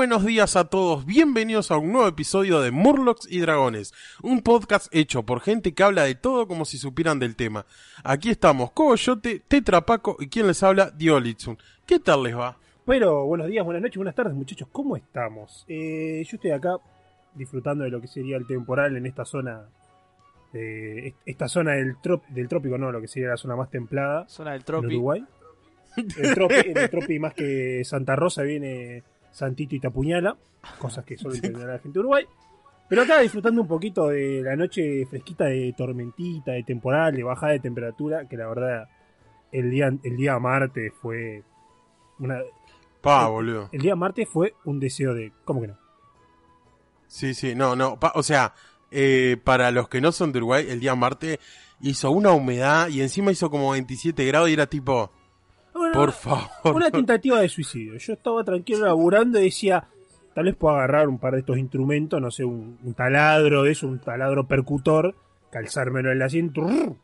Buenos días a todos, bienvenidos a un nuevo episodio de Murlocs y Dragones, un podcast hecho por gente que habla de todo como si supieran del tema. Aquí estamos, Coyote, Tetrapaco y quien les habla, Diolitsun. ¿Qué tal les va? Pero buenos días, buenas noches, buenas tardes muchachos, ¿cómo estamos? Eh, yo estoy acá disfrutando de lo que sería el temporal en esta zona, eh, esta zona del, trop- del trópico, no, lo que sería la zona más templada Zona del Tropi. Uruguay. El tropi, en el tropi más que Santa Rosa viene Santito y te apuñala, cosas que solo entenderá la gente de Uruguay. Pero acá disfrutando un poquito de la noche fresquita de tormentita, de temporal, de bajada de temperatura, que la verdad el día, el día martes fue una, Pa, boludo. el día martes fue un deseo de. ¿Cómo que no? Sí, sí, no, no, pa- o sea, eh, para los que no son de Uruguay, el día martes hizo una humedad y encima hizo como 27 grados y era tipo, Por favor. Una tentativa de suicidio. Yo estaba tranquilo laburando y decía, tal vez puedo agarrar un par de estos instrumentos, no sé, un, un taladro de eso, un taladro percutor, calzármelo en la asiento, rrr,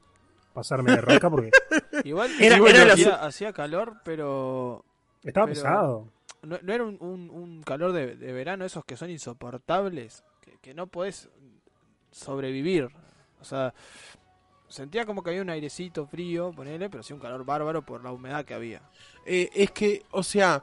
pasarme de raca porque Igual Era- igual era la- hacía, hacía calor, pero estaba Pero- pesado. no, no era un, un- un calor de, de verano, esos que son insoportables, que, que no podés sobrevivir. O sea, sentía como que había un airecito frío, ponele, pero sí un calor bárbaro por la humedad que había. Eh, es que, o sea,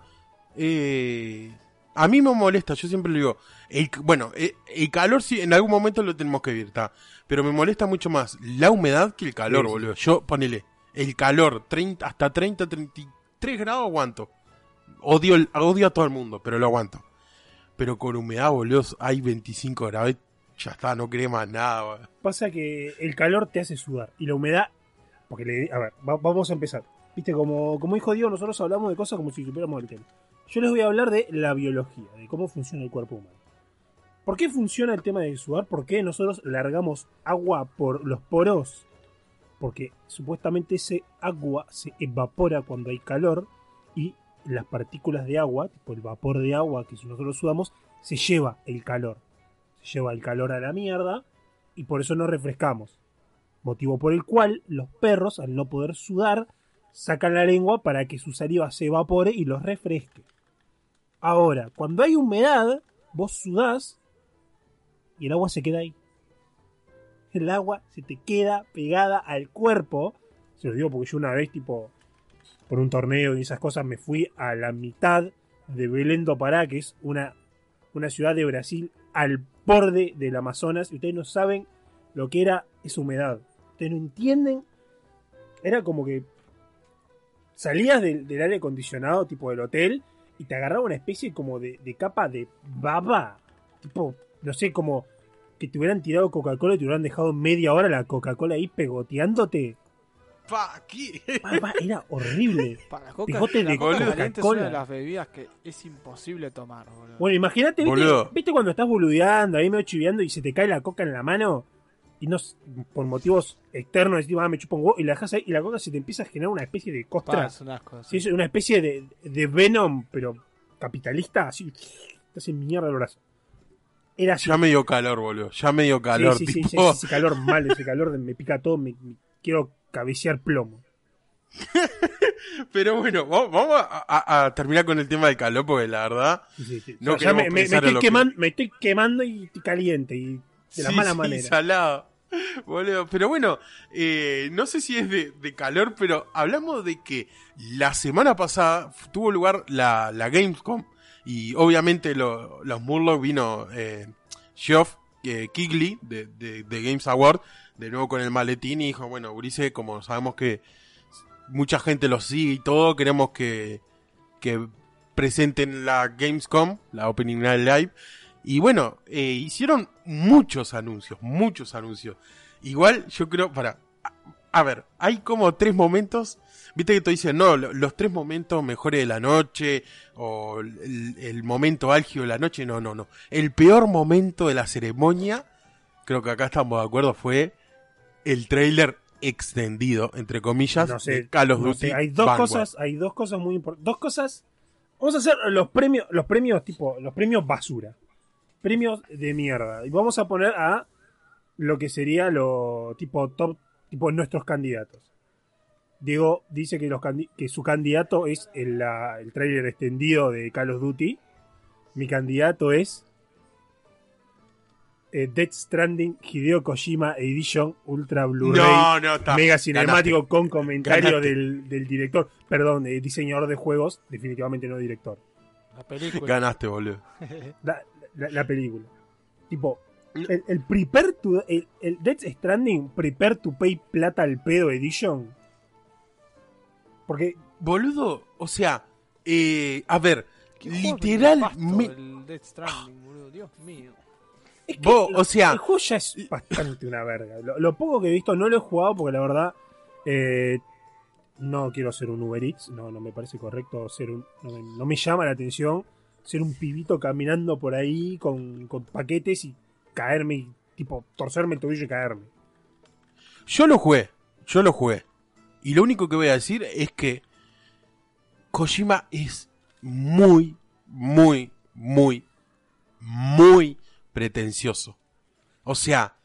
eh, a mí me molesta, yo siempre lo digo, el, bueno, eh, el calor sí, en algún momento lo tenemos que vivir, está, pero me molesta mucho más la humedad que el calor, Sí, sí. boludo. Yo, ponele, el calor, 30, hasta 30, 33 grados aguanto. Odio, el- odio a todo el mundo, pero lo aguanto. Pero con humedad, boludo, hay 25 grados, ya está, no más nada. Pasa que el calor te hace sudar y la humedad. Porque, le, a ver, va- vamos a empezar. Viste, como, como dijo Diego, nosotros hablamos de cosas como si supiéramos el tema. Yo les voy a hablar de la biología, de cómo funciona el cuerpo humano. ¿Por qué funciona el tema del sudar? ¿Por qué nosotros largamos agua por los poros? Porque supuestamente ese agua se evapora cuando hay calor y las partículas de agua, tipo el vapor de agua que nosotros sudamos, se lleva el calor. Lleva el calor a la mierda y por eso nos refrescamos. Motivo por el cual los perros, al no poder sudar, sacan la lengua para que su saliva se evapore y los refresque. Ahora, cuando hay humedad, vos sudás y el agua se queda ahí. El agua se te queda pegada al cuerpo. Se lo digo porque yo una vez, tipo, por un torneo y esas cosas, me fui a la mitad de Belém do Pará, que es una, una ciudad de Brasil al borde del Amazonas. Y ustedes no saben lo que era esa humedad. Ustedes no entienden. Era como que salías del, del aire acondicionado, tipo del hotel, y te agarraba una especie como de, de capa de baba. Tipo, no sé, como que te hubieran tirado Coca-Cola y te hubieran dejado media hora la Coca-Cola ahí pegoteándote. Pa, ¿qué? Baba, era horrible. Para la coca, Bigote la de coca caliente es una de las bebidas que es imposible tomar, boludo. Bueno, imagínate, ¿viste, Boludo. ¿viste cuando estás boludeando, ahí medio chiviando y se te cae la coca en la mano? Y no, por motivos externos, decís, ah, me chupo un huevo, y la dejas ahí y la coca se te empieza a generar una especie de Pa, costra. es un asco. Sí, sí. es una especie de, de Venom, pero capitalista, así, te hace mierda el brazo. Era así. Ya me dio calor, boludo, ya me dio calor, sí, sí, sí, sí, ese calor mal, ese calor de me pica todo, me, me- quiero cabecear plomo. Pero bueno, va- vamos a, a- a terminar con el tema del calor, porque la verdad. Sí, sí, sí. No O sea, me, estoy lo que- queman- me estoy quemando y caliente y de la sí, mala manera. salado. Boludo, pero bueno, eh, no sé si es de, de calor, pero hablamos de que la semana pasada tuvo lugar la, la Gamescom y obviamente lo- los Murloc vino eh, Geoff eh, Kigley de, de- de Games Award, de nuevo con el maletín y dijo, bueno, Urice, como sabemos que mucha gente lo sigue y todo, queremos que, que presenten la Gamescom, la Opening Night Live. Y bueno, eh, hicieron muchos anuncios, muchos anuncios. Igual yo creo, para... A, ver, hay como tres momentos, viste que te dicen, no, lo- los tres momentos mejores de la noche, o el, el momento álgido de la noche, no, no, no. El peor momento de la ceremonia, creo que acá estamos de acuerdo, fue el trailer extendido, entre comillas, no sé, de Call of no Duty. sé, hay dos Vanguard. cosas, hay dos cosas muy importantes. Dos cosas. Vamos a hacer los premios, los premios tipo, los premios basura. Premios de mierda. Y vamos a poner a lo que sería lo tipo top, tipo nuestros candidatos. Diego dice que, los que su candidato es el, la- el trailer extendido de Call of Duty. Mi candidato es eh, Death Stranding Hideo Kojima Edition Ultra Blu-ray No, no, está. Mega cinemático Ganaste. con comentario del, del director. Perdón, eh, diseñador de juegos, definitivamente no director. La película. Ganaste, boludo. La, la- la película. Tipo, el, el Prepare to. El, el Death Stranding Prepare to Pay Plata al Pedo Edition. Porque Boludo, o sea, eh, a ver, literal. me- El Death Stranding, boludo. Dios mío. Es que o sea- El juego ya es bastante una verga. Lo, lo poco que he visto no lo he jugado porque la verdad. eh, no quiero ser un Uber Eats. No, no me parece correcto ser un. No me, no me llama la atención ser un pibito caminando por ahí con, con paquetes y caerme. y, Tipo, torcerme el tobillo y caerme. Yo lo jugué, yo lo jugué. Y lo único que voy a decir es que Kojima es muy, muy, muy, muy pretencioso. O sea,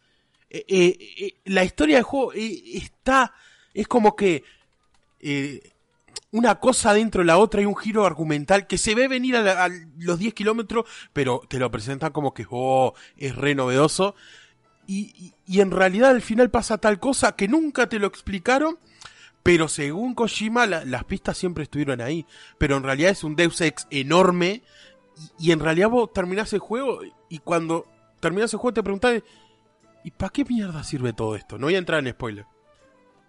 eh, eh, eh, la historia del juego está, es como que una cosa dentro de la otra y un giro argumental que se ve venir a, los 10 kilómetros, pero te lo presentan como que oh, es re novedoso. Y, y- en realidad al final pasa tal cosa que nunca te lo explicaron, pero según Kojima la- las pistas siempre estuvieron ahí. Pero en realidad es un Deus Ex enorme y, y en realidad vos terminás el juego y cuando terminás el juego te preguntás, ¿y para qué mierda sirve todo esto? No voy a entrar en spoiler.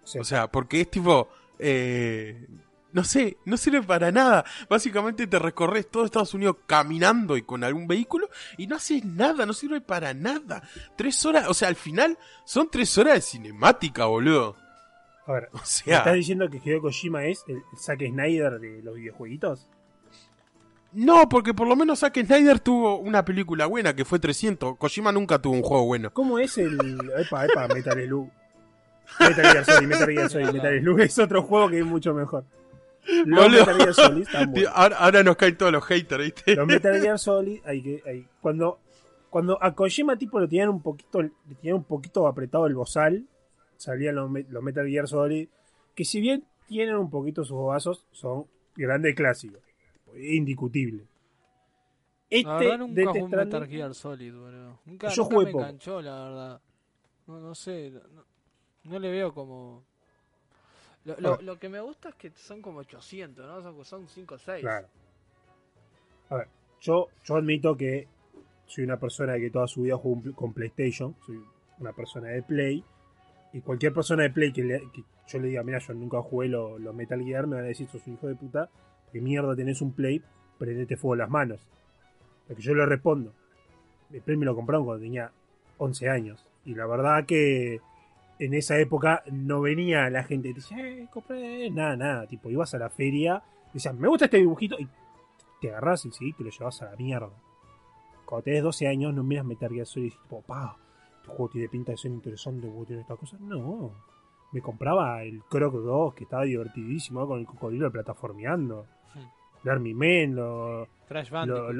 Sí. O sea, porque es tipo... eh, no sé, no sirve para nada. Básicamente te recorres todo Estados Unidos caminando y con algún vehículo y no haces nada, no sirve para nada. Tres horas, o sea, al final son tres horas de cinemática, boludo. A ver, O ¿me sea, ¿estás diciendo que Hideo Kojima es el Zack Snyder de los videojueguitos? No, porque por lo menos Zack Snyder tuvo una película buena que fue 300. Kojima nunca tuvo un juego bueno. ¿Cómo es el. Epa, epa, Metal Slug? Metal Gear Solid, Metal Gear Solid, Metal Slug es otro juego que es mucho mejor. Los Boludo. Metal Gear Solid están buenos. Ahora, ahora nos caen todos los haters, ¿viste? Los Metal Gear Solid, hay que, hay- cuando, cuando a Kojima tipo lo tenían un poquito, le tenían un poquito apretado el bozal, salían los Metal Gear Solid, que si bien tienen un poquito sus bobazos, son grandes clásicos, indiscutible. Este La verdad nunca Death jugué un Stranding- Metal Gear Solid, boludo. Nunca, Yo nunca jugué me poco. enganchó, la verdad. No, no sé, no, no le veo como... Lo, que me gusta es que son como 800, ¿no? Son, son 5 o 6. Claro. A ver, yo, yo admito que soy una persona que toda su vida jugó con PlayStation, soy una persona de Play, y cualquier persona de Play que, le- que yo le diga, mira, yo nunca jugué lo- los Metal Gear, me van a decir, sos un hijo de puta, que mierda tenés un Play, prendete fuego las manos. Lo que yo le respondo, el Play me lo compraron cuando tenía 11 años, y la verdad que en esa época no venía la gente y eh, compré, nada, nada, tipo, ibas a la feria, decías, me gusta este dibujito, y te agarras y sí, te lo llevas a la mierda. Cuando tenés 12 años, no miras Metal Gear Solid y dices, tipo, pa, este juego tiene pinta de ser interesante, el tiene estas cosas. No, me compraba el Croc 2, que estaba divertidísimo, con el cocodrilo plataformeando. El Army Men, lo- Crash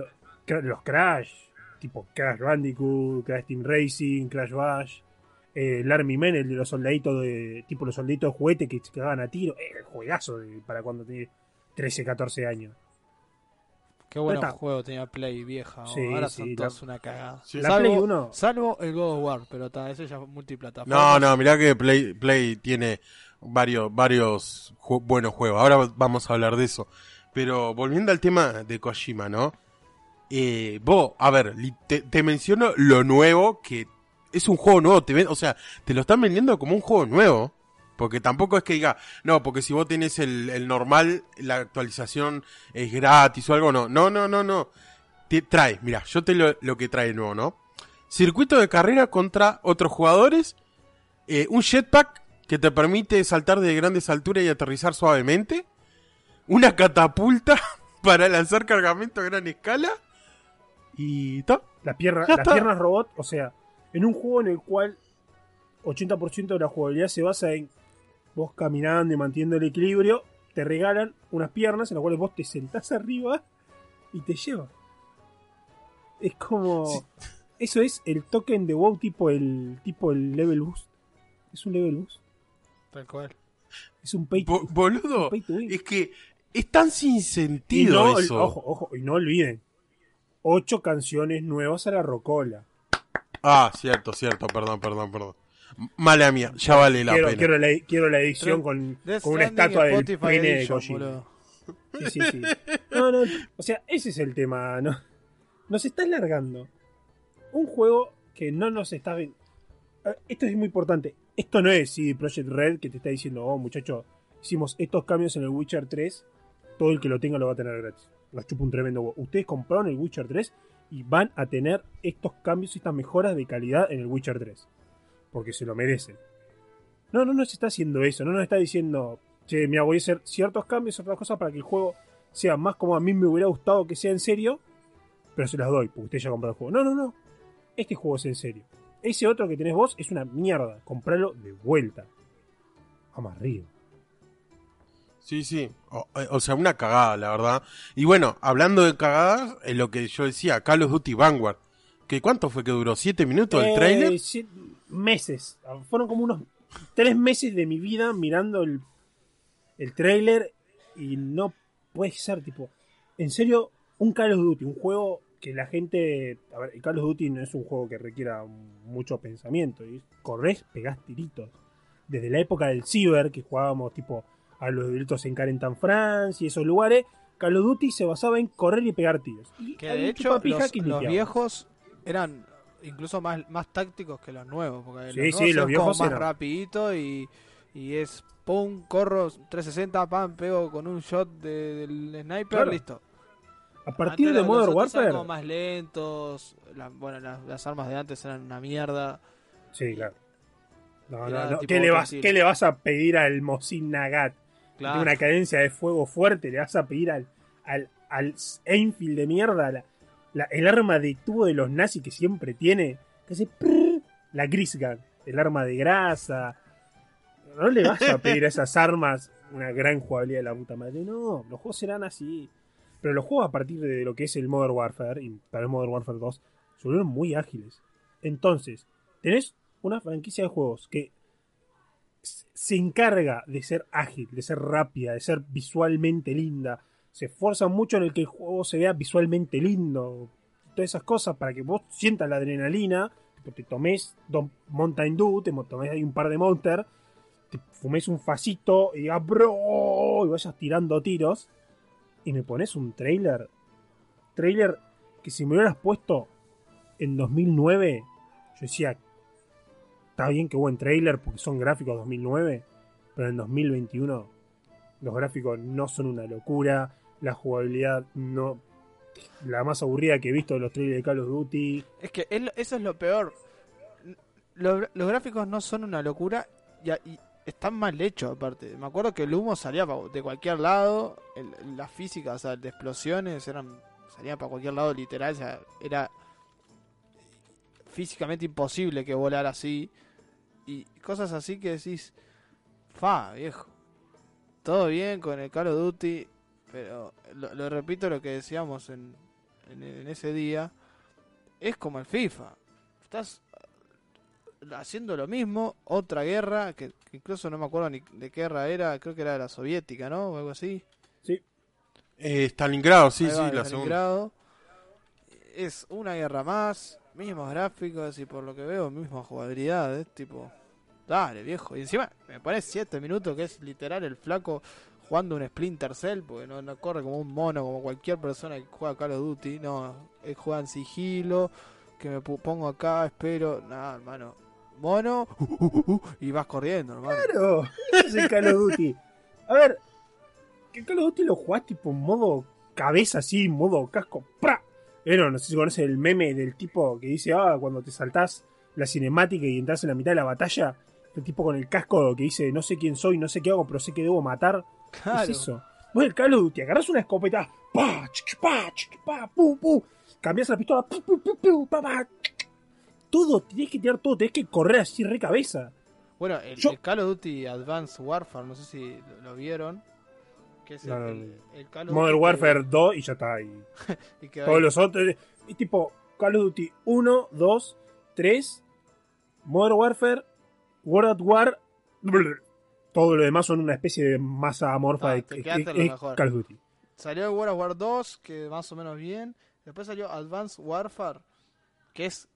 lo- los Crash, tipo Crash Bandicoot, Crash Team Racing, Crash Bash. eh, el Army Men, el de los soldaditos de. tipo los soldaditos de juguete que se cagaban a tiro. Eh, juegazo de- para cuando tenés 13, 14 años. Qué bueno está. juego tenía Play vieja. Sí, Ahora sí, son la- todas una cagada. Sí. La salvo, Play 1. salvo el God of War, pero está, ese ya es multiplataforma. No, no, mirá que Play, Play tiene varios, varios ju- buenos juegos. Ahora vamos a hablar de eso. Pero volviendo al tema de Kojima, ¿no? Eh, vos, a ver, te, te menciono lo nuevo, que es un juego nuevo, te ven, o sea, te lo están vendiendo como un juego nuevo. Porque tampoco es que diga, no, porque si vos tenés el, el normal, la actualización es gratis o algo, no. No, no, no, no. Te trae, mira, yo te lo, lo que trae nuevo, ¿no? Circuito de carrera contra otros jugadores, eh, un jetpack que te permite saltar de grandes alturas y aterrizar suavemente, una catapulta para lanzar cargamento a gran escala y ta. Las piernas, Ya las piernas robot, o sea, en un juego en el cual 80% de la jugabilidad se basa en vos caminando y manteniendo el equilibrio, te regalan unas piernas en las cuales vos te sentás arriba y te lleva. Es como. Sí. Eso es el token de WoW tipo el tipo el level boost. Es un level boost. Tal cual. Es un pay, Bo- boludo, pay to es que es tan sin Y sentido no, eso. ojo, ojo, y no olviden. ocho canciones nuevas a la rocola. Ah, cierto, cierto, perdón, perdón, perdón. Mala mía, ya vale la quiero, pena. quiero la, quiero la edición con, una estatua del pene de Kojima. Sí, sí, sí. No, no, o sea, ese es el tema, ¿no? Nos está alargando un juego que no nos está... Eh, Esto es muy importante. Esto no es CD Projekt Red que te está diciendo, oh muchacho, hicimos estos cambios en el Witcher 3, todo el que lo tenga lo va a tener gratis. Nos chupa un tremendo huevo. Ustedes compraron el Witcher 3 y van a tener estos cambios, estas mejoras de calidad en el Witcher 3. Porque se lo merecen. No, no nos está haciendo eso. No nos está diciendo, che, mira, voy a hacer ciertos cambios, otras cosas para que el juego sea más como a mí me hubiera gustado que sea en serio, pero se las doy, porque usted ya compró el juego. No, no, no. Este juego es en serio. Ese otro que tenés vos es una mierda. Compralo de vuelta. Vamos arriba. Sí, sí. O, eh, o sea, una cagada, la verdad. Y bueno, hablando de cagadas, es lo que yo decía, Call of Duty Vanguard. ¿Que ¿Cuánto fue que duró? ¿Siete minutos el Eh, trailer? sí, meses. Fueron como unos tres meses de mi vida mirando el, el trailer y no puede ser, tipo, en serio, un Call of Duty, un juego que la gente... A ver, el Call of Duty no es un juego que requiera mucho pensamiento. Y corres, pegás tiritos. Desde la época del Ciber, que jugábamos tipo a los delitos en Carentan France y esos lugares, Call of Duty se basaba en correr y pegar tiros. Y Que de hecho los, viejos eran incluso más, más tácticos que los nuevos. Porque Sí, los sí, nuevos los viejos como más rapidito y, y es pum, corro 360, pam, pego con un shot de- del sniper, Claro. listo. A partir Antes de Modern Warfare... como más lentos, la- bueno, las, las armas de antes eran una mierda. Sí, claro. No, no, no. ¿Qué, le vas. ¿Qué le vas a pedir al Mosin Nagat? Que Claro. Tiene una cadencia de fuego fuerte. Le vas a pedir al, al, al Enfield de mierda. La, la- el arma de tubo de los nazis que siempre tiene. Que hace prrr, la Grisgan. El arma de grasa. No le vas a pedir a esas armas una gran jugabilidad de la puta madre. No, los juegos serán así. Pero los juegos a partir de lo que es el Modern Warfare, y para el Modern Warfare 2, se volvieron muy ágiles. Entonces, tenés una franquicia de juegos que se encarga de ser ágil, de ser rápida, de ser visualmente linda. Se esfuerza mucho en el que el juego se vea visualmente lindo. Todas esas cosas para que vos sientas la adrenalina. te tomes Mountain Dew, te tomes ahí un par de Monster, te fumes un facito y digas, bro, y vayas tirando tiros. Y me pones un trailer. Trailer que si me hubieras puesto en 2009, yo decía, está bien que buen trailer porque son gráficos 2009, pero en 2021 los gráficos no son una locura, la jugabilidad no la más aburrida que he visto de los trailers de Call of Duty. Es que eso es lo peor. Lo- los gráficos no son una locura y, están mal hechos aparte. Me acuerdo que el humo salía de cualquier lado, el- las físicas o sea, de explosiones eran salían para cualquier lado literal, o sea, era físicamente imposible que volara así y cosas así que decís, fa, viejo. Todo bien con el Call of Duty, pero lo, lo repito lo que decíamos en, en, en ese día, es como el FIFA. Estás eh, haciendo lo mismo, otra guerra, que, que incluso no me acuerdo ni de qué guerra era, creo que era la soviética, ¿no? O algo así. Eh, Stalingrado, sí, sí, la de segunda. Stalingrado. Es una guerra más, mismos gráficos y por lo que veo, misma jugabilidad. Es tipo, dale viejo. Y encima me pones 7 minutos que es literal el flaco jugando un Splinter Cell, porque no, no corre como un mono, como cualquier persona que juega Call of Duty. No, él juega en sigilo, que me pongo acá, espero. Nada, hermano. Mono, y vas corriendo, hermano. Claro, es el Call of Duty. A ver, que Call of Duty lo jugás tipo modo cabeza así, modo casco. ¡pra! Pero no sé si conoces el meme del tipo que dice, ah, cuando te saltás la cinemática y entras en la mitad de la batalla, el tipo con el casco que dice, no sé quién soy, no sé qué hago, pero sé que debo matar. Claro. Es eso. Vos el Call of Duty, agarrás una escopeta, pa, chiqui, pa, chiqui, pa, pum, pum, cambias la pistola, pu, pu, pu, pu, pa, pa. todo, tenés que tirar todo, tenés que correr así re cabeza. Bueno, el, Yo- el Call of Duty Advanced Warfare, no sé si lo, lo vieron. Que es el, No, no, el- no. el Call of Modern Duty que- Warfare 2 y ya está. Y y todos los otros. Y tipo, Call of Duty 1, 2, 3, Modern Warfare, World at War. Todo lo demás son una especie de masa amorfa Ah, de. Call of Duty. Salió el World of War 2, que más o menos bien. Después salió Advanced Warfare, que es.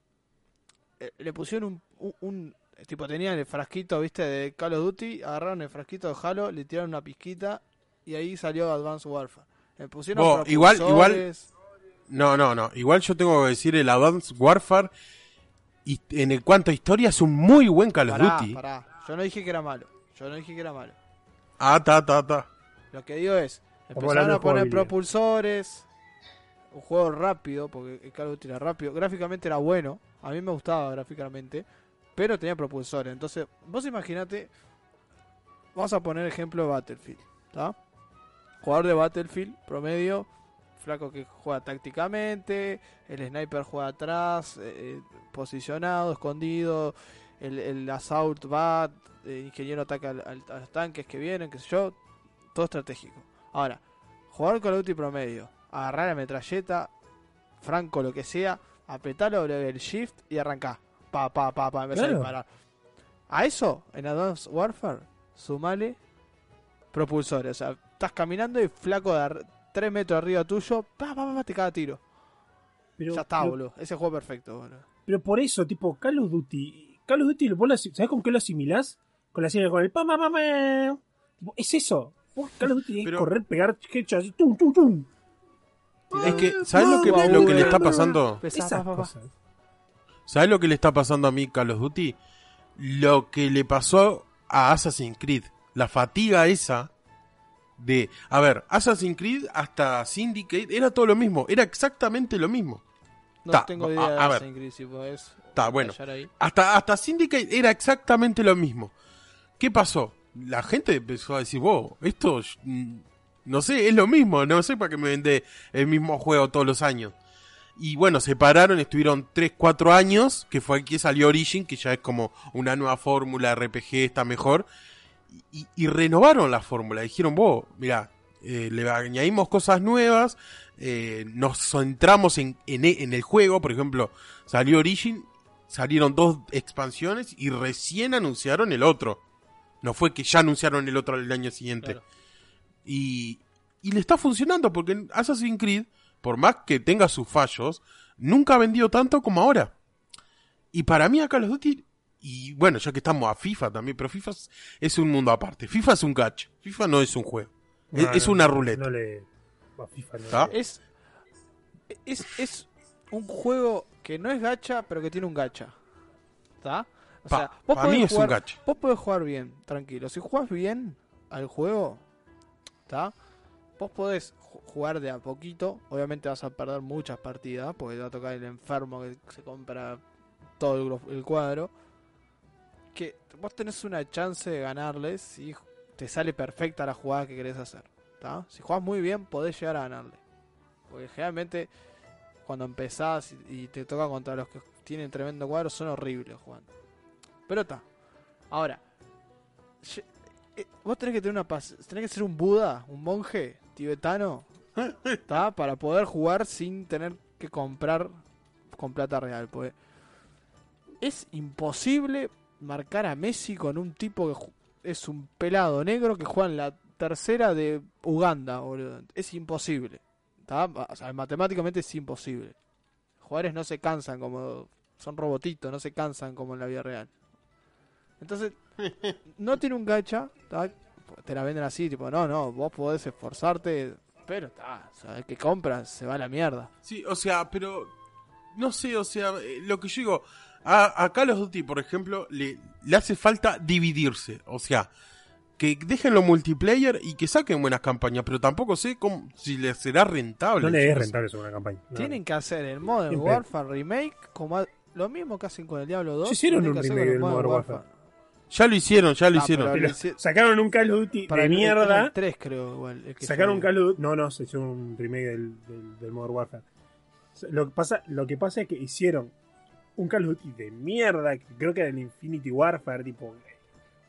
eh, le pusieron un, un, un- Tipo, tenían el frasquito, viste, de Call of Duty, agarraron el frasquito de Halo, le tiraron una pizquita y ahí salió Advanced Warfare. Le pusieron Vos, igual- igual-. No, no, no. Igual yo tengo que decir el Advanced Warfare. Y en el cuanto a historia es un muy buen Call of Pará, Duty. pará. Yo no dije que era malo. Yo no dije que era malo. Ah, ta, ta, ta. Lo que digo es, empezaron a poner propulsores, un juego rápido, porque el Call of Duty era rápido, gráficamente era bueno, a mí me gustaba gráficamente, pero tenía propulsores. Entonces, vos imaginate, vamos a poner ejemplo de Battlefield, ¿está? Jugador de Battlefield, promedio, flaco que juega tácticamente, el sniper juega atrás, eh, posicionado, escondido, el, el assault va, el ingeniero ataca al- al- a los tanques que vienen, qué sé yo, todo estratégico. Ahora, jugar of Duty promedio, agarrar la metralleta, franco lo que sea, apretarlo el shift y arrancar. Pa, pa, pa, pa, empezar Claro. a disparar. A eso, en Advanced Warfare, sumale propulsores. O sea, estás caminando y flaco de 3 metros arriba tuyo, pa, pa, pa, pa, te caga tiro. Pero, ya está, pero- boludo. Ese juego perfecto, boludo. Pero por eso, tipo, Call of Duty. Call of Duty, vos ¿sabés con qué lo asimilás? Con la serie con el pam, pam, pam. Tipo, Es eso. Vos, Call of Duty es Pero- correr, pegar headshots así, tum, tum, tum. Es que, ¿sabes lo que, Guau, lo que le está pasando? Esas cosas. ¿Sabes lo que le está pasando a mí Call of Duty? Lo que le pasó a Assassin's Creed. La fatiga esa de... A ver, Assassin's Creed hasta Syndicate era todo lo mismo. Era exactamente lo mismo. No Ta, tengo a- idea de a. Assassin's Creed, si podés bueno. Hasta, hasta Syndicate era exactamente lo mismo. ¿Qué pasó? La gente empezó a decir, wow, esto, mm, no sé, es lo mismo, no sé para qué me vende el mismo juego todos los años. Y bueno, se pararon, estuvieron 3, 4 años, que fue aquí salió Origin, que ya es como una nueva fórmula RPG, está mejor. Y, y renovaron la fórmula, dijeron, vos, mira, le añadimos cosas nuevas, eh, nos centramos en, en, en el juego, por ejemplo, salió Origin salieron dos expansiones y recién anunciaron el otro. No fue que ya anunciaron el otro el año siguiente. Claro. Y, y le está funcionando porque Assassin's Creed, por más que tenga sus fallos, nunca ha vendido tanto como ahora. Y para mí a Call of Duty, y bueno, ya que estamos a FIFA también, pero FIFA es, un mundo aparte. FIFA es un catch. FIFA no es un juego. Es, No, es no, una ruleta. No le. a FIFA no ¿Está? le- Es, es, es un juego que no es gacha, pero que tiene un gacha. ¿Está? O Pa- sea, vos mí podés es un jugar, gacha. Vos podés jugar bien, tranquilo. Si jugás bien al juego, ¿está? Vos podés ju- jugar de a poquito. Obviamente vas a perder muchas partidas, porque te va a tocar el enfermo que se compra todo el cuadro. Que vos tenés una chance de ganarles si te sale perfecta la jugada que querés hacer. ¿tá? Si jugás muy bien, podés llegar a ganarle. Porque generalmente, cuando empezás y, te toca contra los que tienen tremendo cuadro, son horribles jugando. Pero está. Ahora, eh, vos tenés que tener una paz, tenés que ser un Buda, un monje tibetano, ¿tá? Para poder jugar sin tener que comprar con plata real. Porque es imposible marcar a Messi con un tipo que es un pelado negro que juega en la tercera de Uganda, boludo. Es imposible. ¿tá? Matemáticamente es imposible. Jugadores no se cansan como. Son robotitos, no se cansan como en la vida real. Entonces, no tiene un gacha, ¿tá? te la venden así, tipo, no, no, vos podés esforzarte, pero está, o sea, el que compras se va a la mierda. Sí, o sea, pero no sé, o sea, eh, lo que yo digo, a, a Call of Duty, por ejemplo, le, le hace falta dividirse, o sea, que dejen lo multiplayer y que saquen buenas campañas, pero tampoco sé cómo, si les será rentable. No le es rentable eso una campaña. No. Tienen que hacer el Modern Warfare Remake como a- lo mismo que hacen con el Diablo 2. Ya hicieron un hacer remake del Modern Warfare. Ya lo hicieron, ya lo Ah, hicieron. pero- Pero hici- sacaron un Call of Duty Para de el- mierda. el 3 creo igual. el que Sacaron un. Call of Duty. No, no, se hizo un remake del, del, del Modern Warfare. Lo que, pasa, lo que pasa es que hicieron un Call of Duty de mierda, que creo que era el Infinity Warfare, tipo,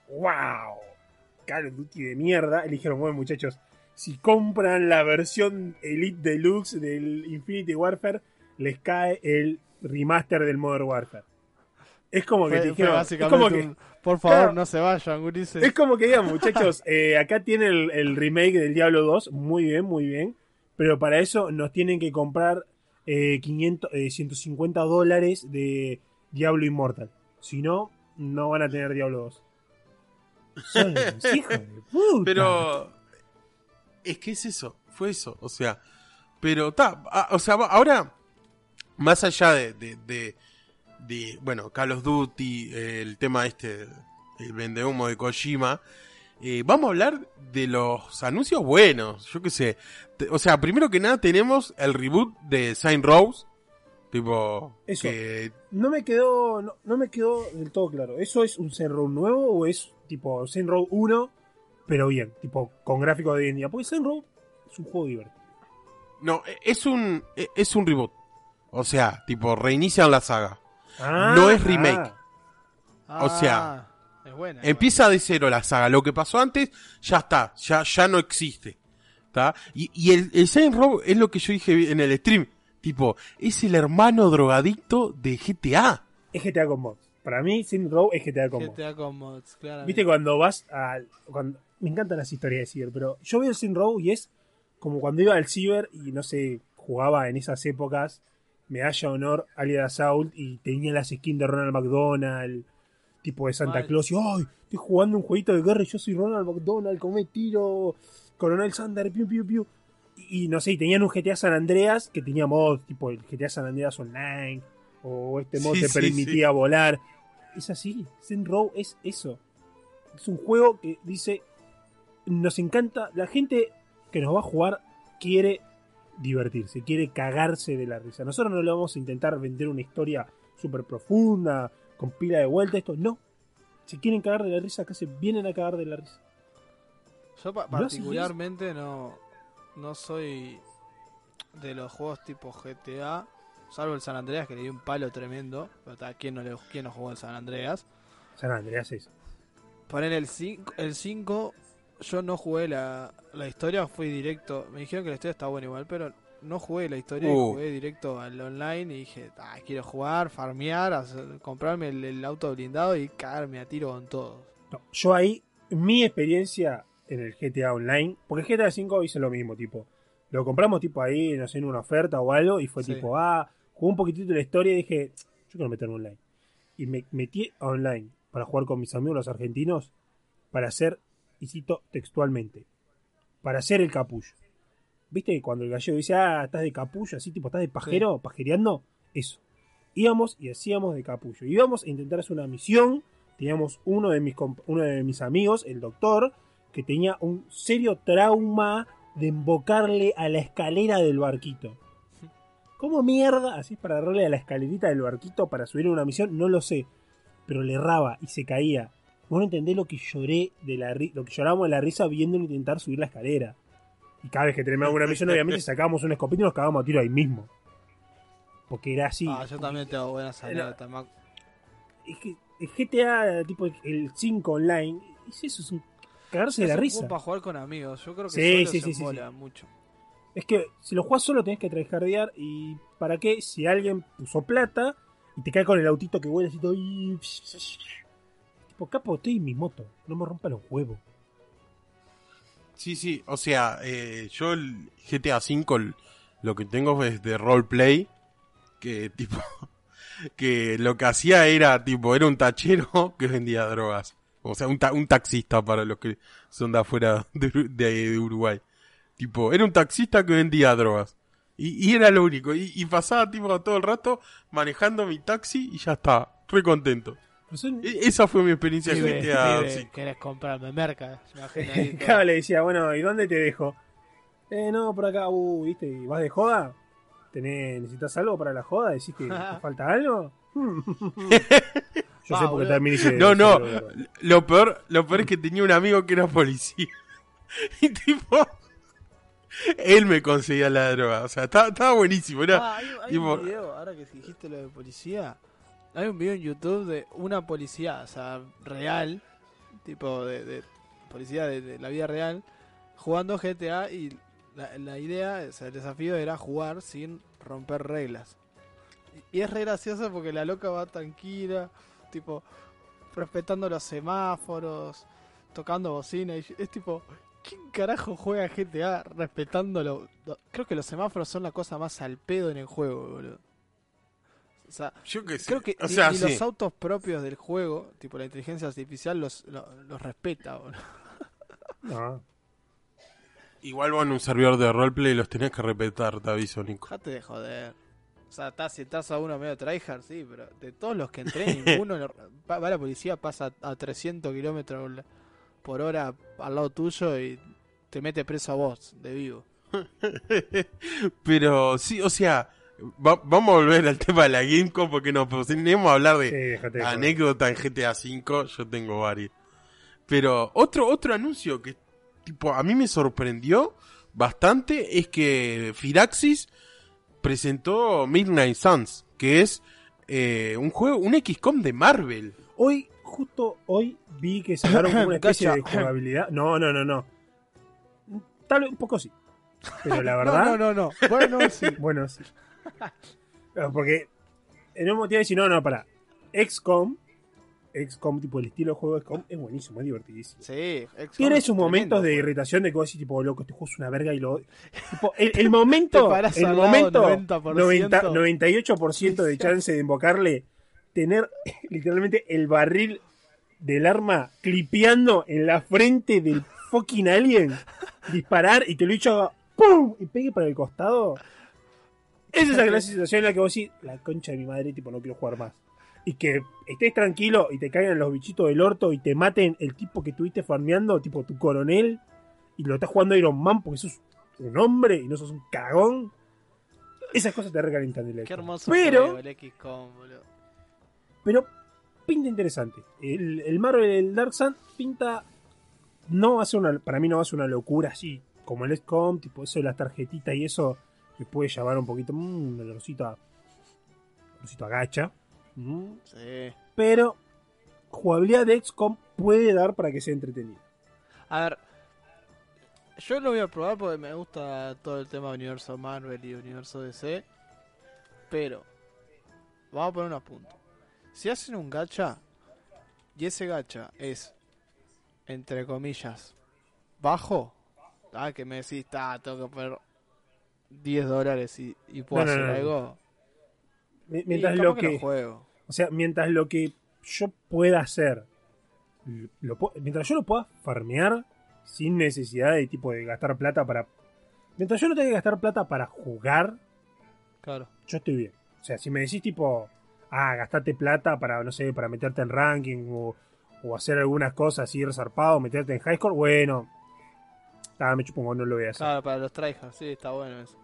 wow, Call of Duty de mierda. Y dijeron, bueno muchachos, si compran la versión Elite Deluxe del Infinity Warfare, les cae el remaster del Modern Warfare. Es como que Fue- te fue dijeron, es básicamente como que, un, por favor, Claro. no se vayan, gurises. es como que digan, muchachos, eh, acá tiene el, el remake del Diablo 2, muy bien, muy bien, pero para eso nos tienen que comprar eh, 500, eh, 150 dólares de Diablo Immortal. Si no, no van a tener Diablo 2. Son unos hijos de puta. Pero. Es que es eso, fue eso. O sea. Pero está. O sea, ahora. Más allá de. de, de- de, bueno, Call of Duty, el tema este. El vendehumo de Kojima. Eh, vamos a hablar de los anuncios buenos. Yo qué sé. Te- O sea, primero que nada tenemos el reboot de Saint Rose. Tipo. Eso. Que No me quedó no, no me quedó del todo claro. ¿Eso es un Saint Row nuevo o es tipo Saint Row 1, pero bien, tipo con gráficos de hoy en día? Porque Saint Row es un juego divertido. No, e- es un. e- Es un reboot. O sea, tipo, reinician la saga. Ah, No es remake. ah. O sea, Ah, es buena. es Empieza de cero la saga. Lo que pasó antes, ya está. Ya, ya no existe. ¿Está? Y, y el, el Saints Row es lo que yo dije en el stream. Tipo, es el hermano drogadicto de GTA. Es GTA con mods. Para mí, Saint Row es GTA con mods. GTA con mods, claramente. Viste cuando vas al. cuando- me encantan las historias de Ciber, pero yo veo el Saint Row y es como cuando iba al Ciber y no sé, jugaba en esas épocas, Medalla de Honor, Alien Assault y tenía las skins de Ronald McDonald, tipo de Santa Mal. Claus, y ¡ay! Estoy jugando un jueguito de guerra y yo soy Ronald McDonald, comé tiro, Coronel Sander, piu, piu, piu. Y, y no sé, y tenían un GTA San Andreas que tenía mods, tipo el GTA San Andreas Online, o este mod Sí, te sí, permitía volar. Es así, Saint Row es eso. Es un juego que dice, nos encanta, la gente que nos va a jugar quiere divertirse, quiere cagarse de la risa. Nosotros no le vamos a intentar vender una historia súper profunda, con pila de vuelta, esto no. Si quieren cagar de la risa, acá se vienen a cagar de la risa. Yo pa- ¿No haces particularmente no, no soy de los juegos tipo GTA, salvo el San Andreas que le di un palo tremendo. Pero ¿quién, no le, ¿Quién no jugó el San Andreas? San Andreas es. Poner el 5, el 5 yo no jugué la, la historia, fui directo. Me dijeron que la historia está buena igual, pero no jugué la historia, Uh. jugué directo al online y dije, "Ah, quiero jugar, farmear, hacer- comprarme el, el auto blindado y cagarme a tiro con todos. No, yo ahí, mi experiencia en el GTA Online, porque el GTA 5 hice lo mismo, tipo, lo compramos tipo ahí, no sé, en una oferta o algo, y fue Sí. tipo, ah, jugué un poquitito de la historia y dije, yo quiero meterme online. Y me metí online para jugar con mis amigos los argentinos, para hacer, y cito textualmente, para hacer el capullo. ¿Viste que cuando el gallego dice, ah, estás de capullo, así tipo, estás de pajero, pajereando? Eso. Íbamos y hacíamos de capullo. Íbamos a intentar hacer una misión. Teníamos uno de mis, uno de mis amigos, el doctor, que tenía un serio trauma de embocarle a la escalera del barquito. ¿Cómo mierda? Así es para darle a la escalerita del barquito para subir a una misión, no lo sé. Pero le erraba y se caía. Vos no entendés lo que lloré de la lo que llorábamos de la risa viéndolo intentar subir la escalera. Y cada vez que terminábamos una misión, obviamente sacábamos un escopito y nos cagábamos a tiro ahí mismo. Porque era así. ah, yo también tengo buenas anécdotas. me ac- Es que el GTA, tipo el 5 online, es eso, es un cagarse de la risa. para jugar con amigos. Yo creo que Sí, solo sí, se sí, sí, mola mucho. Es que si lo jugás solo tenés que tryhardear y ¿para qué? Si alguien puso plata y te cae con el autito que huele así todo y... Tipo, capo, estoy en mi moto, no me rompa los huevos. Sí, sí, o sea, eh, yo el GTA V lo que tengo es de roleplay, que tipo, que lo que hacía era, tipo, era un tachero que vendía drogas. O sea, un, ta- un taxista para los que son de afuera de, de- Uruguay. Tipo, era un taxista que vendía drogas. Y, y era lo único. Y, y pasaba, tipo, todo el rato manejando mi taxi y ya estaba. Re contento. Son- E- esa fue mi experiencia en Pibe, GTA pibe, V. querés comprarme merca. me imagino ahí. Claro, le decía, bueno, ¿y dónde te dejo? Eh, no, por acá, uh, ¿viste? ¿Y ¿Vas de joda? ¿Tenés, ¿Necesitas algo para la joda? ¿Decís que te falta algo? Yo sé porque también hice... No, no. Lo peor, lo peor es que tenía un amigo que era policía. Y tipo, él me conseguía la droga. O sea, estaba, estaba buenísimo. Era, Ah, hay, hay tipo- un video, ahora que dijiste lo de policía, hay un video en YouTube de una policía, o sea, real, tipo de, policía de, la vida real, jugando GTA y la, la idea, o sea, el desafío era jugar sin romper reglas. Y, es re gracioso porque la loca va tranquila, tipo, respetando los semáforos, tocando bocina, y es tipo, ¿Quién carajo juega GTA respetándolo? Creo que los semáforos son la cosa más al pedo en el juego, boludo. O sea, Yo qué sé. creo que o ni, sea, ni sí. los autos propios del juego, tipo la inteligencia artificial, los, lo- los respeta. No. Igual vos en un servidor de roleplay los tenés que respetar, te aviso, Nico. Dejate de joder. O sea, estás, si estás a uno medio tryhard, sí, pero de todos los que entré, ninguno lo- va, va la policía, pasa a 300 kilómetros por hora al lado tuyo y te mete preso a vos, de vivo. Pero sí, o sea, va- vamos a volver al tema de la Gamecom porque no tenemos a hablar de Sí, déjate de joder. anécdota en GTA V, yo tengo varias. Pero otro otro anuncio que tipo a mí me sorprendió bastante es que Firaxis presentó Midnight Suns, que es eh, un juego, un XCOM de Marvel. Hoy, justo hoy, vi que sacaron una especie de jugabilidad. No, no, no, no. Tal vez un poco sí. Pero la No, verdad. no, no, no. Bueno, sí. Bueno, sí. Porque en un motivo de decir, no, no, para. XCOM, XCOM, tipo el estilo de juego de XCOM, es buenísimo, es divertidísimo. Sí, XCOM Tiene sus momentos de juego. irritación de que vos decís, tipo, loco, este juego es una verga y lo. Tipo, el, el momento. El momento. 90%. 90, 98% de chance de invocarle. Tener literalmente el barril del arma clipeando en la frente del fucking alien. Disparar y te lo dicho haga ¡pum! y pegue para el costado. Es esa clase de situación en la que vos decís, la concha de mi madre, tipo, no quiero jugar más. Y que estés tranquilo y te caigan los bichitos del orto y te maten el tipo que estuviste farmeando, tipo tu coronel, y lo estás jugando Iron Man porque sos un hombre y no sos un cagón. Esas cosas te recalientan el Qué hermoso Pero- juego, el XCOM, boludo. Pero pinta interesante. El, el Marvel, el Dark Sun, pinta. No va a ser una. Para mí no va a ser una locura así. Como el XCOM, tipo eso de las tarjetitas y eso. Me puede llamar un poquito. Mmm, el olorcito a. olorcito a gacha. Mm, Sí. pero. Jugabilidad de XCOM puede dar para que sea entretenido. A ver, yo lo voy a probar porque me gusta todo el tema de universo Marvel y universo DC. Pero, vamos a poner unos puntos. Si hacen un gacha, y ese gacha es, entre comillas, bajo, ah, que me decís, "Ta, tengo que poner 10 dólares y, y puedo No, hacer no, no. algo. Y Mientras lo que juego. O sea, mientras lo que yo pueda hacer, lo mientras yo lo pueda farmear sin necesidad de tipo de gastar plata para... Mientras yo no tenga que gastar plata para jugar, Claro. yo estoy bien. O sea, si me decís tipo, ah, gastate plata para, no sé, para meterte en ranking o, o hacer algunas cosas así resarpado, meterte en high score, bueno, ah, me chupo un huevo, no lo voy a hacer. Claro, para los tryhards, sí, está bueno eso.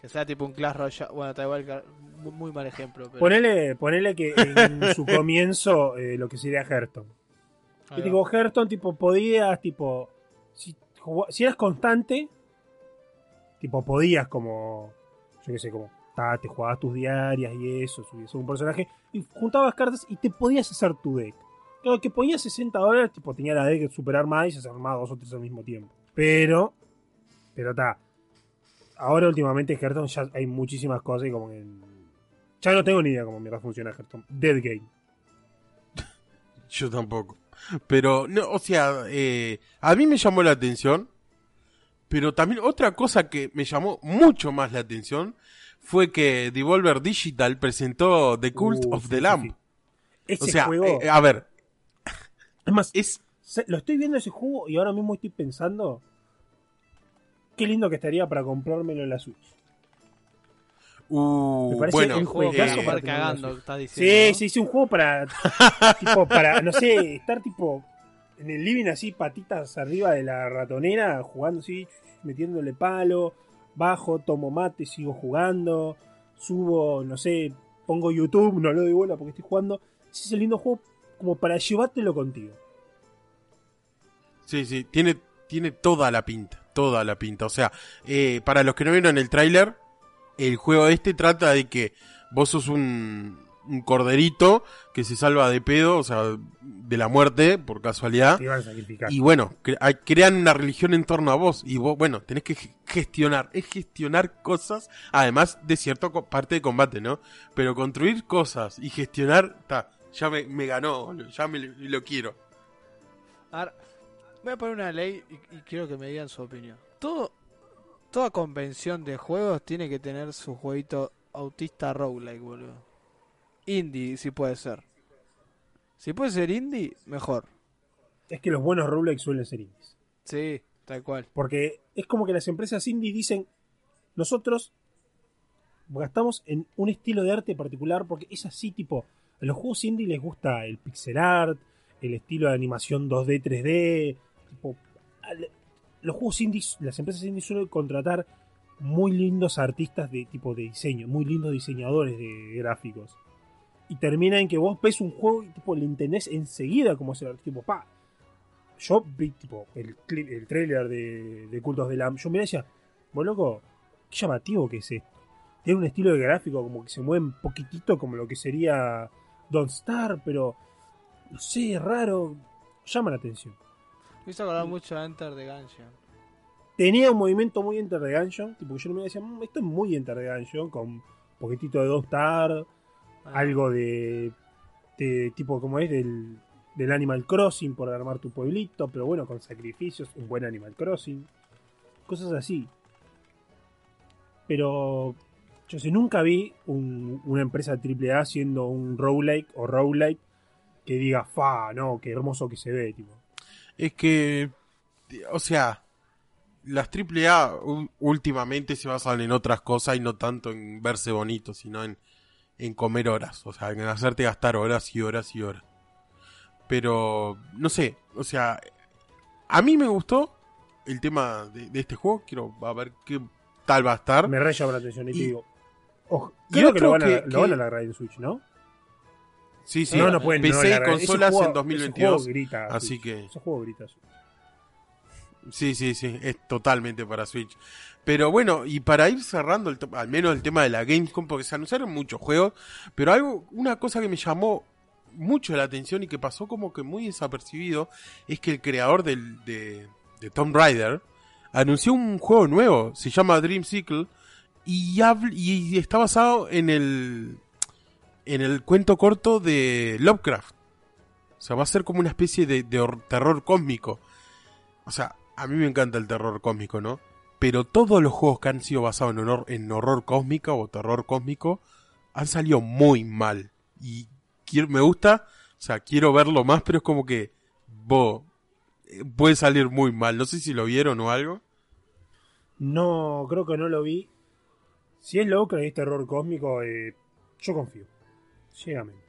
Que sea tipo un Clash Royale. Bueno, está igual, muy, mal ejemplo. Pero... Ponele, ponele que en su comienzo eh, lo que sería Hearthstone. Y tipo, Hearthstone, tipo, podías, tipo, si, eras constante, tipo, podías como, yo qué sé, como, ta, te jugabas tus diarias y eso, subías un personaje, y juntabas cartas y te podías hacer tu deck. Que ponías 60 dólares, tipo, tenía la deck super armada y se armaba dos o tres al mismo tiempo. Pero, pero ta, ahora últimamente en Hearthstone ya hay muchísimas cosas y como que... Ya no tengo ni idea cómo mierda funciona Hearthstone. Dead Game. Yo tampoco. Pero, no, o sea, eh, a mí me llamó la atención. Pero también otra cosa que me llamó mucho más la atención fue que Devolver Digital presentó The Cult Uh, of the sí, sí. Ese O sea, juego... eh, a ver, es más, es Se- Lo estoy viendo ese juego y ahora mismo estoy pensando. Qué lindo que estaría para comprármelo en la Switch. uh, Me parece bueno, un juego juegazo para eh, cagando, una estás diciendo. Sí, sí, sí, un juego para. tipo, para, no sé, estar tipo. En el living así, patitas arriba de la ratonera, jugando así, metiéndole palo. Bajo, tomo mate, sigo jugando. Subo, no sé, pongo YouTube, no lo doy bola porque estoy jugando. Ese es el lindo juego como para llevártelo contigo. Sí, sí, tiene, tiene toda la pinta, toda la pinta. O sea, eh, para los que no vieron el tráiler, el juego este trata de que vos sos un, un corderito que se salva de pedo, o sea, de la muerte, por casualidad. Te iban a sacrificar. Y bueno, cre- crean una religión en torno a vos. Y vos, bueno, tenés que ge- gestionar. Es gestionar cosas, además de cierta parte de combate, ¿no? Pero construir cosas y gestionar, ta, ya me, me ganó, boludo, ya me, lo- quiero. A ver, voy a poner una ley y, y quiero que me digan su opinión. Todo, toda convención de juegos tiene que tener su jueguito autista roguelike, boludo. Indie, si puede ser. Si puede ser indie, mejor. Es que los buenos roguelikes suelen ser indies. Sí, tal cual. Porque es como que las empresas indie dicen, nosotros gastamos en un estilo de arte particular porque es así, tipo, a los juegos indie les gusta el pixel art, el estilo de animación 2D, 3D, tipo, los juegos indies, las empresas indie suelen contratar muy lindos artistas de tipo de diseño, muy lindos diseñadores de gráficos. Y termina en que vos ves un juego y tipo le entendés enseguida cómo es el tipo, pa, yo vi tipo el el trailer de, de Cultos de la yo me decía, vos loco, qué llamativo que es esto. Tiene un estilo de gráfico como que se mueve un poquitito como lo que sería Don't Star, pero no sé, raro, llama la atención. Me hizo acordar mucho a Enter the Gungeon. Tenía un movimiento muy Enter the Gungeon, tipo que yo no me decía, "Mm, esto es muy Enter the Gungeon, con un poquitito de Don't Star, Ah, algo de, de tipo como es del, del Animal Crossing por armar tu pueblito, pero bueno, con sacrificios, un buen Animal Crossing, cosas así. Pero yo sé, nunca vi un- una empresa AAA haciendo un roguelike o roguelike que diga, fa, no, qué hermoso que se ve, tipo. Es que, o sea, las AAA últimamente se basan en otras cosas y no tanto en verse bonito, sino en, en comer horas, o sea, en hacerte gastar horas y horas y horas. Pero, no sé, o sea, a mí me gustó el tema de, de este juego, quiero a ver qué tal va a estar. Me re llama la atención y, te digo, ojo, y creo que otro lo van, a, que- lo que- van a largar en Switch, ¿no? Sí, sí, no, no pueden. no PC y largar. Ese consolas juego- en ese 2022. juego grita así Switch. que- Ese juego grita. Sí, sí, sí, es totalmente para Switch. Pero bueno, y para ir cerrando el al menos el tema de la Gamescom, porque se anunciaron muchos juegos, pero algo, una cosa que me llamó mucho la atención y que pasó como que muy desapercibido, es que el creador del, de, de Tomb Raider anunció un juego nuevo, se llama Dream Cycle, y, está basado en el, en el cuento corto de Lovecraft. O sea, va a ser como una especie de, terror cósmico. O sea, a mí me encanta el terror cósmico, ¿no? Pero todos los juegos que han sido basados en horror, en horror cósmico o terror cósmico han salido muy mal. Y me gusta, o sea, quiero verlo más, pero es como que, bo, eh, puede salir muy mal. No sé si lo vieron o algo. No, creo que no lo vi. Si es loco y es terror cósmico, eh, yo confío. Ciegamente.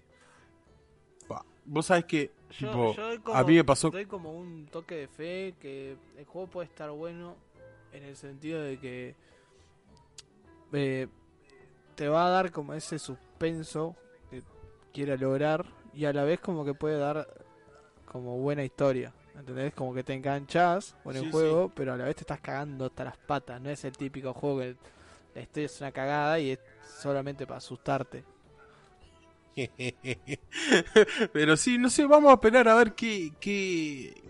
Pa, Vos sabés que, Yo- tipo, yo doy a mí me pasó... Doy como un toque de fe que el juego puede estar bueno en el sentido de que eh, te va a dar como ese suspenso que quiera lograr y a la vez como que puede dar como buena historia. ¿Entendés? Como que te enganchas con el Sí, juego, pero a la vez te estás cagando hasta las patas. No es el típico juego que la historia es una cagada y es solamente para asustarte. Pero sí, no sé, vamos a esperar a ver qué, qué...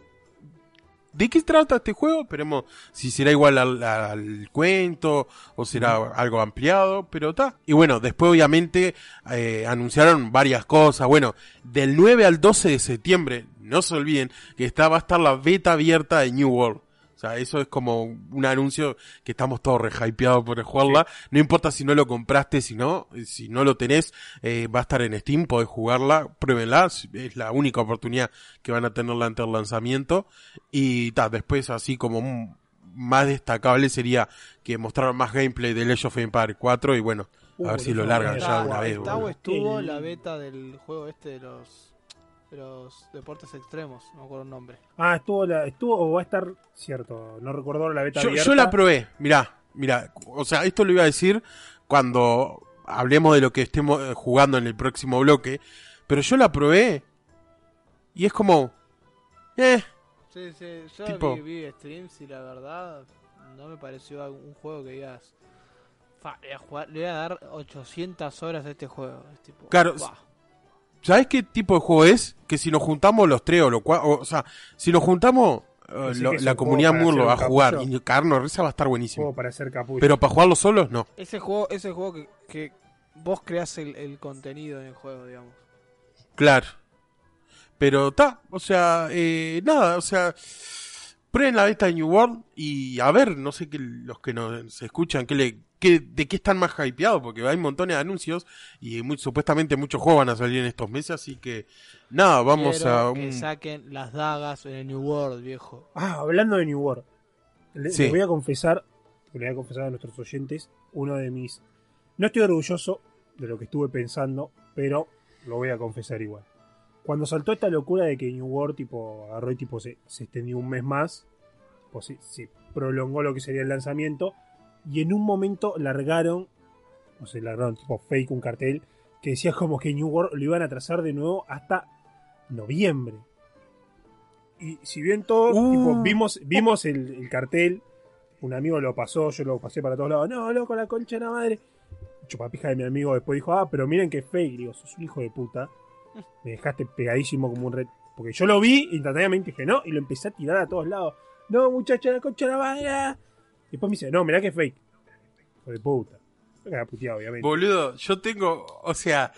¿De qué trata este juego? Esperemos si será igual al, al cuento o será algo ampliado, pero está. Y bueno, después obviamente eh, anunciaron varias cosas. Bueno, del 9 al 12 de septiembre, no se olviden que está, va a estar la beta abierta de New World. O sea, eso es como un anuncio que estamos todos rehypeados por jugarla. No importa si no lo compraste, si no, si no lo tenés, eh, va a estar en Steam, podés jugarla, pruébenla, es la única oportunidad que van a tenerla ante el lanzamiento. Y ta, después así como un- más destacable sería que mostraron más gameplay de Age of Empires 4 y bueno, a Uh, ver si lo largan ya una vez. está o boludo. estuvo El- la beta del juego este de los de los deportes extremos, no me acuerdo el nombre. Ah, estuvo, la, estuvo o va a estar, cierto, no recuerdo la beta Yo, abierta. yo la probé, mirá, mirá, o sea, esto lo iba a decir cuando hablemos de lo que estemos eh, jugando en el próximo bloque, pero yo la probé y es como, eh, Sí, sí, yo Tipo- vi, vi streams y la verdad no me pareció un juego que digas, "Fa, le voy a jugar- le voy a dar 800 horas a este juego. Es tipo, Claro, "Buah". ¿Sabes qué tipo de juego es? Que si nos juntamos los tres o los cuatro, o, sea, si nos juntamos, eh, lo- la un comunidad Moore lo va a jugar y cagarnos de risa va a estar buenísimo. Juego para hacer capullo. Pero para jugarlo solos, no. Ese juego, ese juego que, que vos creas el, el contenido en el juego, digamos. Claro. Pero está, o sea, eh, nada, o sea, prueben la beta de New World y a ver, no sé qué los que nos escuchan, qué le, qué, de qué están más hypeados, porque hay montones de anuncios y muy, supuestamente muchos juegos van a salir en estos meses, así que nada, vamos Quiero a que un... saquen las dagas en el New World, viejo. Ah, hablando de New World. Le- Sí. Les voy a confesar, le voy a confesar a nuestros oyentes, uno de mis... No estoy orgulloso de lo que estuve pensando, pero lo voy a confesar igual. Cuando saltó esta locura de que New World tipo, agarró y tipo, se, se extendió un mes más, pues se, se prolongó lo que sería el lanzamiento, y en un momento largaron, o sea, largaron tipo fake un cartel que decía como que New World lo iban a trazar de nuevo hasta noviembre. Y si bien todos Uh. tipo, vimos, vimos el, el cartel, un amigo lo pasó, yo lo pasé para todos lados, no, loco, la concha de la madre. Chupapija de mi amigo después dijo, ah, pero miren que fake, digo, sos un hijo de puta. Me dejaste pegadísimo como un red. Porque yo lo vi, instantáneamente dije no, y lo empecé a tirar a todos lados. No, muchacha, la concha la. Y después me dice, no, mirá que fake. Hijo de puta. Me puteado, obviamente. Boludo, yo tengo, o sea,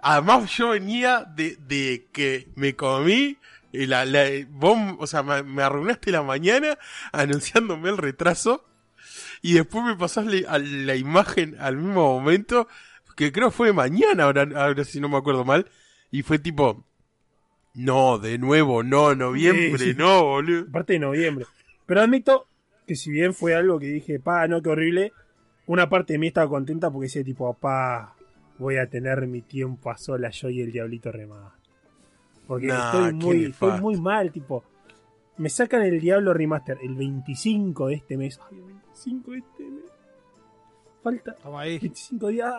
además yo venía de, de que me comí la, la vos, o sea, me, me arruinaste la mañana anunciándome el retraso y después me pasás la, a la imagen al mismo momento, que creo fue mañana, ahora, ahora si no me acuerdo mal, y fue tipo, no, de nuevo, no, noviembre, Sí, sí. no, boludo. Aparte de noviembre. Pero admito que si bien fue algo que dije, pa, no, qué horrible, una parte de mí estaba contenta porque decía tipo, pa, voy a tener mi tiempo a solas yo y el diablito remado. Porque Nah, estoy muy, estoy muy mal, tipo. Me sacan el Diablo Remaster el 25 de este mes. Ay, el 25 de este mes. Falta Toma ahí. 25 días.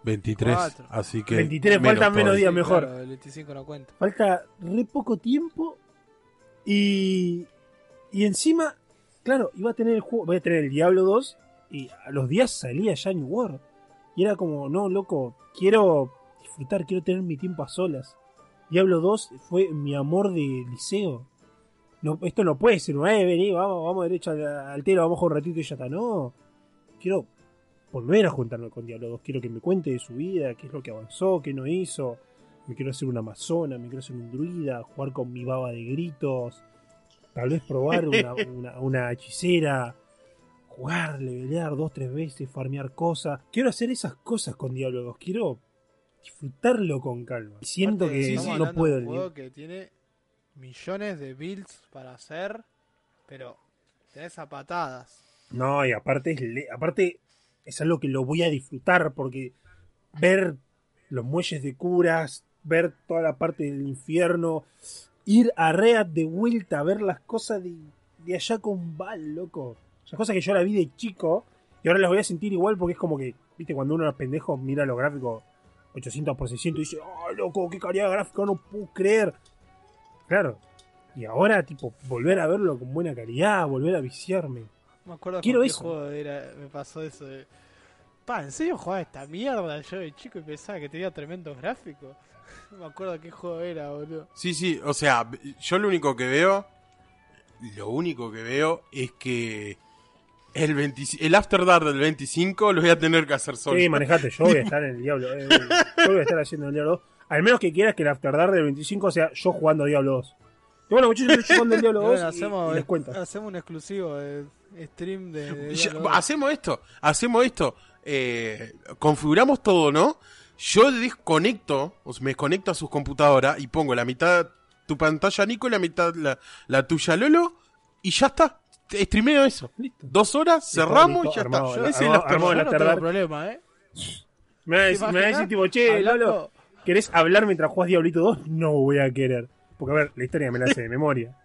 Ah, 23, Cuatro. así que... 23, faltan menos días. mejor. Claro, el 25 no cuenta. Falta re poco tiempo. Y. Y encima, claro, iba a tener el juego. Voy a tener el Diablo 2. Y a los días salía ya New World. Y era como, no, loco, quiero disfrutar, quiero tener mi tiempo a solas. Diablo 2 fue mi amor de liceo. No, esto no puede ser, eh, vení, vamos, vamos derecho al, al telo, vamos a jugar un ratito y ya está. No, quiero volver a juntarme con Diablo 2. Quiero que me cuente de su vida, qué es lo que avanzó, qué no hizo. Me quiero hacer una amazona, me quiero hacer un druida, jugar con mi baba de gritos. Tal vez probar una, una, una hechicera. Jugar, levelear dos, tres veces, farmear cosas. Quiero hacer esas cosas con Diablo 2. Quiero disfrutarlo con calma. Siento Aparte, que no puedo. un juego que tiene millones de builds para hacer, pero tenés a patadas. No, y aparte es, le- aparte es algo que lo voy a disfrutar porque ver los muelles de curas, ver toda la parte del infierno, ir a Reat de vuelta, ver las cosas de, de allá con Val, loco. Esas cosas que yo la vi de chico y ahora las voy a sentir igual porque es como que, viste, cuando uno es pendejo mira los gráficos 800 por 600 y dice, ¡oh, loco, qué calidad gráfica, no puedo creer! Claro. Y ahora, tipo, volver a verlo con buena calidad, volver a viciarme. Me acuerdo Quiero con qué eso. juego era, me pasó eso de... Pa, ¿en serio jugaba esta mierda yo de chico y pensaba que tenía tremendos gráficos? No me acuerdo qué juego era, boludo. Sí, sí, o sea, yo lo único que veo, lo único que veo es que el, 25 el After Dark del 25 lo voy a tener que hacer solo. Sí, manejate, yo voy a estar en el Diablo. eh, yo voy a estar haciendo el Diablo 2. Al menos que quieras que el After Dark del 25 sea yo jugando Diablo 2. Y bueno, muchachos, yo jugando el Diablo 2 Bueno, y- hacemos, y les cuento. hacemos un exclusivo de stream de... de Ya, Diablo 2. hacemos esto, hacemos esto. eh, configuramos todo, ¿no? Yo desconecto, o sea, me desconecto a sus computadoras y pongo la mitad tu pantalla, Nico, y la mitad la, la tuya, Lolo, y ya está. Streameo eso. Listo. Dos horas, cerramos y ya armado, está. armado, Ese es armado, el Yo no tengo problema, ¿eh? Me va a ¿Te decir, me va a decir imaginas? tipo, che, Hablando- Lolo, ¿querés hablar mientras jugás Diablito 2? No voy a querer. Porque a ver, la historia me la sé de memoria.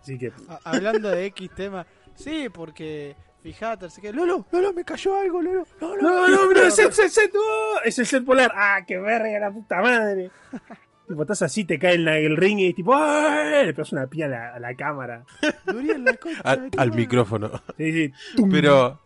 Así que, hablando de X tema, sí, porque fíjate, así que Lolo, Lolo, me cayó algo, Lolo. No, no, no, no, es el set, set, oh, es el set polar. Ah, qué verga, la puta madre. tipo, estás así, te cae en la- el ring y tipo, ¡ay! le pegas una pía a la, a la cámara. La concha Al, al micrófono. Sí, sí. tum. Pero,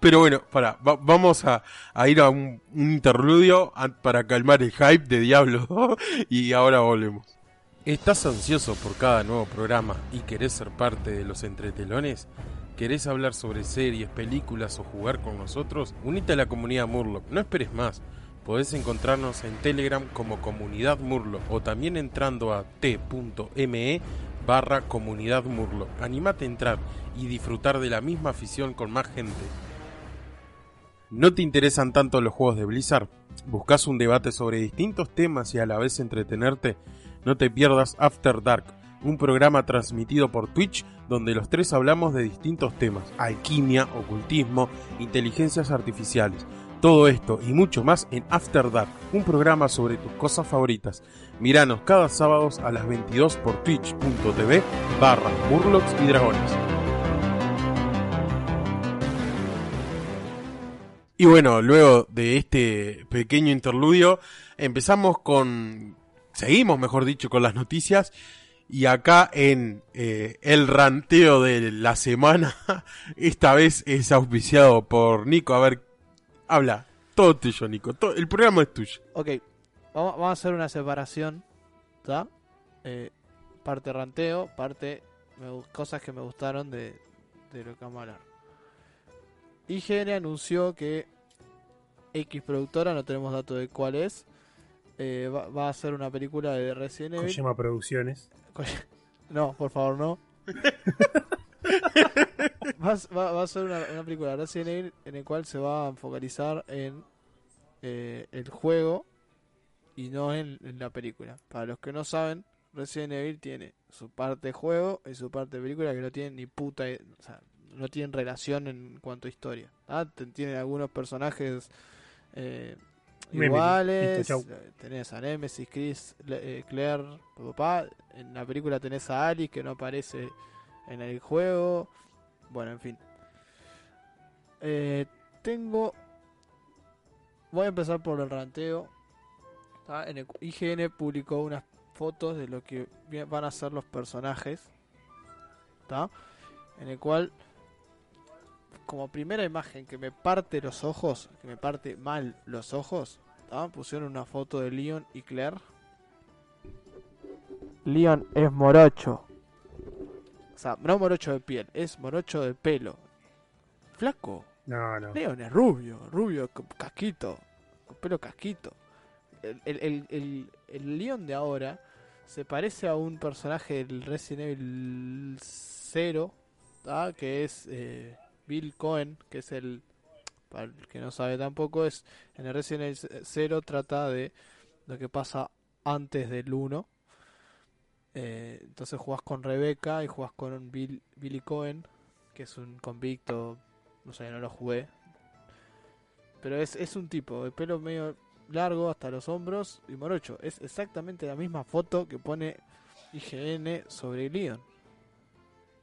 pero bueno, para, vamos a, a ir a un, un interludio a- para calmar el hype de Diablo y ahora volvemos. ¿Estás ansioso por cada nuevo programa y querés ser parte de los entretelones? ¿Querés hablar sobre series, películas o jugar con nosotros? Unite a la comunidad Murloc, no esperes más. Podés encontrarnos en Telegram como Comunidad Murloc o también entrando a t.me barra comunidad Murloc. Animate a entrar y disfrutar de la misma afición con más gente. ¿No te interesan tanto los juegos de Blizzard? ¿Buscas un debate sobre distintos temas y a la vez entretenerte? No te pierdas After Dark, un programa transmitido por Twitch donde los tres hablamos de distintos temas, alquimia, ocultismo, inteligencias artificiales. Todo esto y mucho más en After Dark, un programa sobre tus cosas favoritas. Miranos cada sábado a las 22 por twitch.tv barra Murlocs y Dragones. Y bueno, luego de este pequeño interludio, empezamos con... Seguimos, mejor dicho, con las noticias. Y acá en eh, el ranteo de la semana, esta vez es auspiciado por Nico. A ver, habla. Todo tuyo, Nico. Todo, el programa es tuyo. Ok, vamos, vamos a hacer una separación, ¿está? Eh, parte ranteo, parte cosas que me gustaron de, de lo que vamos a hablar. IGN anunció que X productora, no tenemos datos de cuál es, eh, va, va a hacer una película de Resident Evil. Kojima Producciones. No, por favor, no. va, a- va- va a ser una, una película de Resident Evil en el cual se va a focalizar en eh, el juego y no en, en la película. Para los que no saben, Resident Evil tiene su parte juego y su parte película que no tienen ni puta, o sea, no tienen relación en cuanto a historia. ¿ah? Tienen algunos personajes eh, iguales. listo, eh, Tenés a Nemesis, Chris, Le- eh, Claire, papá. En la película tenés a Alice que no aparece en el juego. Bueno, en fin. Eh, tengo. Voy a empezar por el ranteo. ¿tá? En el IGN publicó unas fotos de lo que van a ser los personajes. ¿tá? En el cual, como primera imagen que me parte los ojos, que me parte mal los ojos, ¿tá? pusieron una foto de Leon y Claire. Leon es morocho. O sea, no morocho de piel, es morocho de pelo. Flaco. No, no. Leon es rubio, rubio, con casquito, con pelo casquito. El, el, el, el, el Leon de ahora se parece a un personaje del Resident Evil 0, ¿tá? que es eh, Bill Cohen, que es el, para el que no sabe tampoco, es en el Resident Evil 0 trata de lo que pasa antes del 1. Eh, entonces jugás con Rebecca y jugás con Bill, Billy Cohen, que es un convicto no sé, no lo jugué. Pero es, es un tipo de pelo medio largo hasta los hombros y morocho. Es exactamente la misma foto que pone IGN sobre Leon.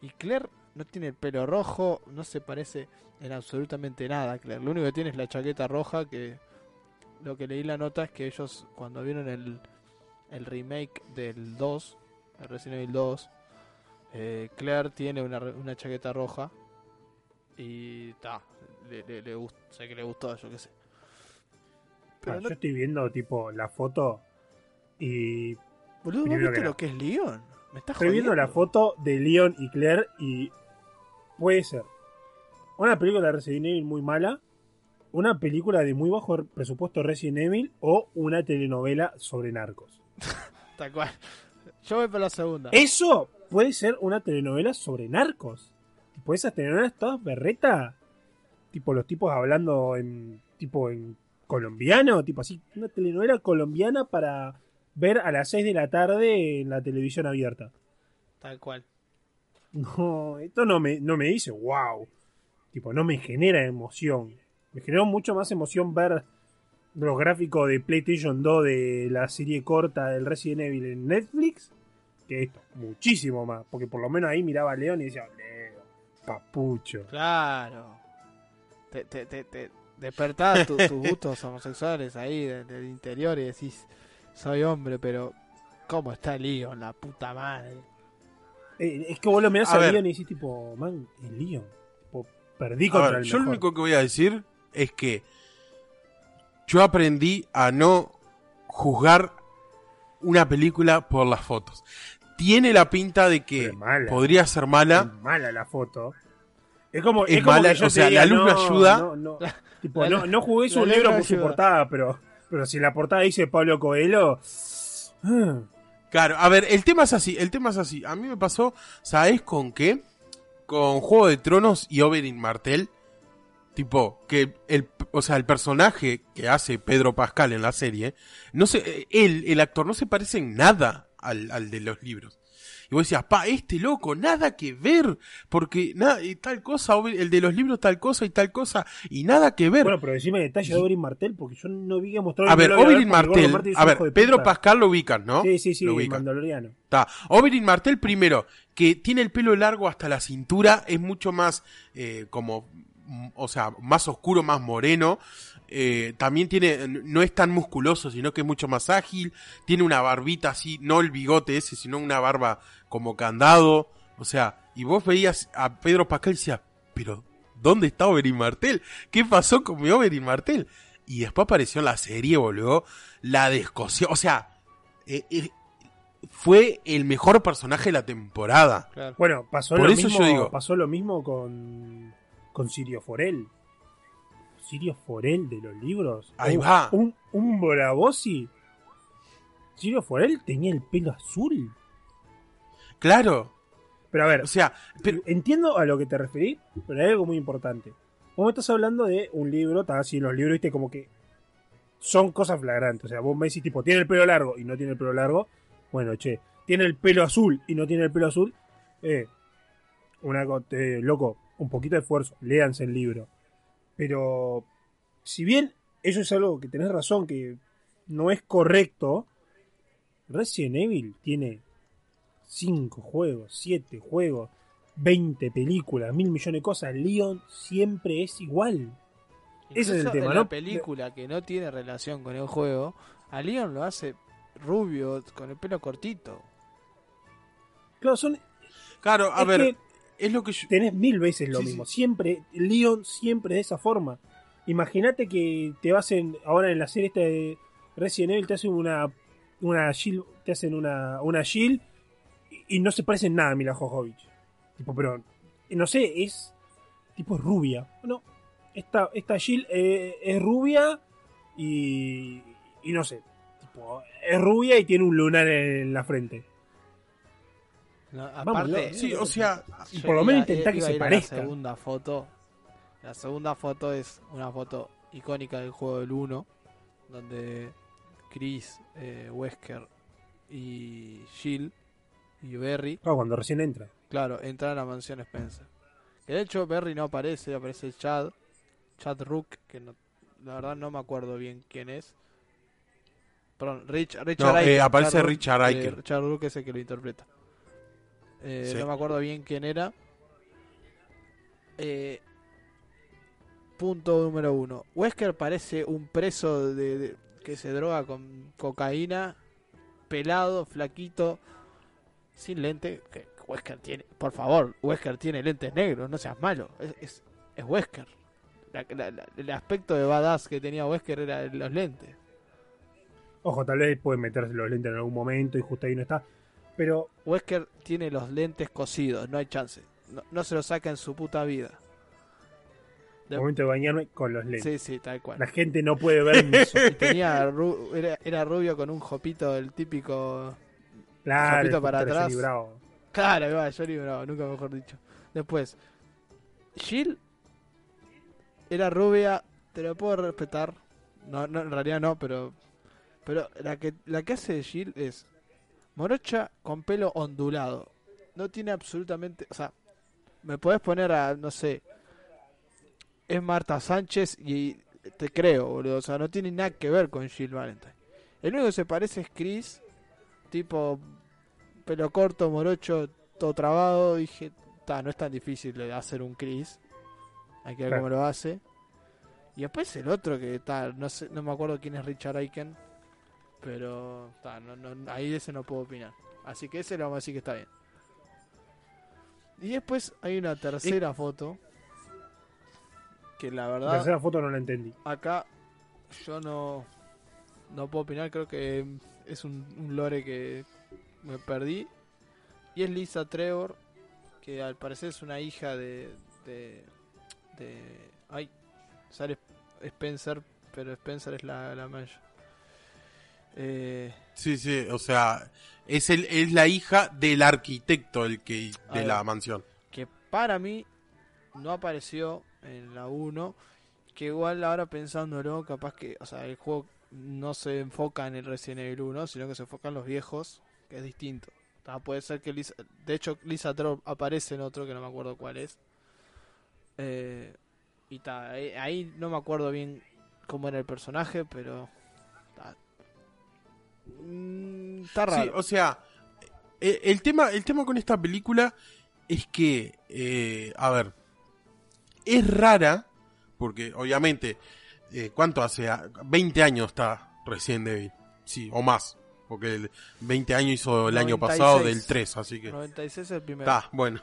Y Claire no tiene el pelo rojo, no se parece en absolutamente nada a Claire. Lo único que tiene es la chaqueta roja que lo que leí la nota es que ellos cuando vieron el, el remake del 2, el Resident Evil 2, eh, Claire tiene una, una chaqueta roja y ta, le, le, le gust- sé que le gustó, yo qué sé. Pero Ah, no- Yo estoy viendo tipo la foto y boludo, ¿vos viste que lo que es Leon? Me estás estoy viendo la foto de Leon y Claire y puede ser una película de Resident Evil muy mala, una película de muy bajo presupuesto Resident Evil o una telenovela sobre narcos. Tal cual. Yo voy por la segunda. Eso puede ser una telenovela sobre narcos. Tipo esas telenovelas todas berreta. Tipo los tipos hablando en tipo en colombiano, tipo así, una telenovela colombiana para ver a las 6 de la tarde en la televisión abierta. Tal cual. No, esto no me, no me dice wow. Tipo, no me genera emoción. Me generó mucho más emoción ver los gráficos de PlayStation 2 de la serie corta del Resident Evil en Netflix que esto. Muchísimo más. Porque por lo menos ahí miraba a León y decía, Leo, papucho. Claro. Te, te, te, te despertás tu- tus gustos homosexuales ahí de- del interior y decís, soy hombre, pero ¿cómo está Leon, la puta madre? Eh, es que vos lo mirás A a. León y decís, tipo, man, el León. Tipo, perdí contra ver, el yo lo único que voy a decir es que yo aprendí a no juzgar una película por las fotos. Tiene la pinta de que es podría ser mala. Es mala la foto. Es como, Es es como mala, que yo o sea, te diga, la luz no ayuda. No, no, tipo, La no, luz- no jugué su la luz libro por su ayuda. portada, pero, pero si la portada dice Pablo Coelho, ah, Claro, a ver, el tema es así, el tema es así. A mí me pasó, ¿sabes con qué? Con Juego de Tronos y Oberyn Martell. Tipo, que el, o sea, el personaje que hace Pedro Pascal en la serie, no sé, él, el actor, no se parece en nada al, al de los libros. Y vos decías, pa, este loco, nada que ver, porque nada, y tal cosa, el de los libros tal cosa y tal cosa, y nada que ver. Bueno, pero decime detalle de Oberyn Martel, porque yo no vi que mostrar a ver, Oberyn Martell, a ver, Pedro Pascal lo ubican, ¿no? Sí, sí, sí, Lo ubican. mandaloriano. Está. Oberyn Martell primero, que tiene el pelo largo hasta la cintura, es mucho más eh, como, mm, o sea, más oscuro, más moreno. Eh, también tiene, no es tan musculoso, sino que es mucho más ágil. Tiene una barbita así, no el bigote ese, sino una barba como candado. O sea, y vos veías a Pedro Pascal y decías, pero ¿dónde está Oberyn Martell? ¿Qué pasó con mi Oberyn Martell? Y después apareció en la serie, boludo, la descosió. O sea, eh, eh, fue el mejor personaje de la temporada. Claro. Bueno, pasó Por lo eso mismo, yo digo- pasó lo mismo con, con Sirio Forel. Sirio Forel de los libros. Ahí un, va. Un, un Braavosi. Sirio Forel tenía el pelo azul. Claro. Pero a ver, O sea, pero, entiendo a lo que te referí, pero hay algo muy importante. Vos me estás hablando de un libro, está así los libros, viste, como que son cosas flagrantes. O sea, vos me decís, tipo, tiene el pelo largo y no tiene el pelo largo. Bueno, che, tiene el pelo azul y no tiene el pelo azul. Eh, una eh, loco, un poquito de esfuerzo, léanse el libro. Pero, si bien eso es algo que tenés razón, que no es correcto, Resident Evil tiene 5 juegos, 7 juegos, 20 películas, mil millones de cosas. Leon siempre es igual. Ese es el tema, en ¿no? la película que no tiene relación con el juego, a Leon lo hace rubio, con el pelo cortito. Claro, son, claro, a es ver, que es lo que yo... tenés mil veces lo Sí, mismo. sí. Siempre, Leon siempre de esa forma. Imagínate que te vas en, ahora en la serie esta de Resident Evil, te hacen una, una Jill, te hacen una, una Jill y, y no se parecen nada a Mila Jovovich. Tipo, pero, no sé, es, tipo es rubia. No, esta, esta Jill eh, es rubia y, y no sé, tipo, es rubia y tiene un lunar en la frente. No, Vamos, aparte, no, Sí, o sea, yo por lo menos intentá que se parezca. La segunda foto. La segunda foto es una foto icónica del juego del 1, donde Chris, eh, Wesker y Jill y Berry, Claro, cuando recién entra. claro, entran a la mansión Spencer. Que de hecho Berry no aparece, aparece Chad, Chad Rook, que no- la verdad no me acuerdo bien quién es. Perdón, Rich, Richard No, eh, Aiken, aparece Chad Rook, Richard eh, Aiken. Richard Rook es el que lo interpreta. Eh, Sí. No me acuerdo bien quién era. Eh, punto número uno. Wesker parece un preso de, de- que se droga con cocaína, pelado, flaquito, sin lente. Que Wesker tiene, por favor, Wesker tiene lentes negros, no seas malo. Es, es, es Wesker. La- la- la- el aspecto de badass que tenía Wesker era los lentes. Ojo, tal vez pueden meterse los lentes en algún momento y justo ahí no está. Pero Wesker tiene los lentes cosidos, no hay chance. No, no se los saca en su puta vida. De- momento de bañarme con los lentes. Sí, sí, tal cual. La gente no puede ver. Y tenía ru- era, era rubio con un jopito, el típico. Claro, Zapito el para atrás. Claro, va, Johnny Bravo, nunca mejor dicho. Después, Jill era rubia, te lo puedo respetar. No, no, en realidad no, pero. Pero la que, la que hace Jill es morocha con pelo ondulado. No tiene absolutamente. O sea, me podés poner a, no sé. Es Marta Sánchez y te creo, boludo. O sea, no tiene nada que ver con Jill Valentine. El único que se parece es Chris, tipo pelo corto, morocho, todo trabado. Dije, ta, no es tan difícil hacer un Chris. Hay que ver Claro. cómo lo hace. Y después el otro que está, no sé, no me acuerdo quién es Richard Aiken. Pero ta, no, no, ahí de ese no puedo opinar. Así que ese lo vamos a decir que está bien. Y después hay una tercera foto. Que la La verdad tercera foto no la entendí. acá yo no no puedo opinar creo que es un, un lore que me perdí y es Lisa Trevor que al parecer es una hija de de, de ay sale Spencer pero Spencer es la, la Maya Eh, Sí, sí, o sea, es, el, es la hija del arquitecto el que de la mansión. que para mí no apareció en la 1. Que igual ahora pensándolo, capaz que, o sea, el juego no se enfoca en el Resident Evil 1, sino que se enfoca en los viejos, que es distinto. Ta, puede ser que Lisa, de hecho Lisa Trop aparece en otro que no me acuerdo cuál es. Eh, y ta, ahí, ahí no me acuerdo bien cómo era el personaje, pero mm, está raro. Sí, o sea, eh, el tema, el tema con esta película es que, eh, a ver, es rara, porque obviamente, eh, ¿cuánto hace? Ah, 20 años está Resident Evil, sí, o más, porque el 20 años hizo el año 96. pasado del 3, así que... 96 es el primero. Está, bueno.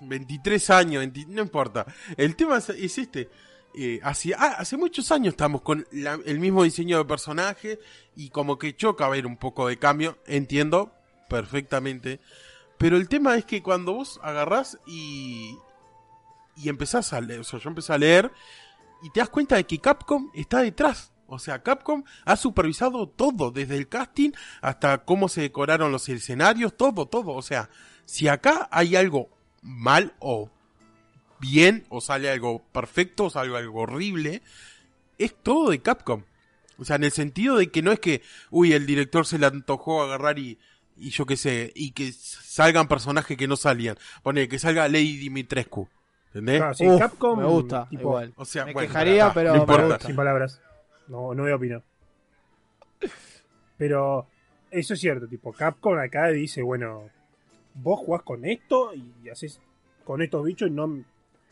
23 años, 20 no importa. El tema es, es este. Eh, hace, ah, hace muchos años estamos con el mismo diseño de personaje y como que choca ver un poco de cambio, entiendo perfectamente. Pero el tema es que cuando vos agarrás y, y empezás a leer, o sea, yo empecé a leer y te das cuenta de que Capcom está detrás. O sea, Capcom ha supervisado todo, desde el casting hasta cómo se decoraron los escenarios, todo, todo. O sea, si acá hay algo mal o bien, o sale algo perfecto, o sale algo horrible, es todo de Capcom. O sea, en el sentido de que no es que, uy, el director se le antojó agarrar y, y yo qué sé, y que salgan personajes que no salían. Pone que salga Lady Dimitrescu. ¿Entendés? Claro, sí, Uf, Capcom, me gusta, tipo, igual. O sea, me bueno, quejaría, pero no me importa. gusta. Sin palabras. No, no voy a opinar. Pero eso es cierto, tipo, Capcom acá dice, bueno, vos jugás con esto y haces con estos bichos y no,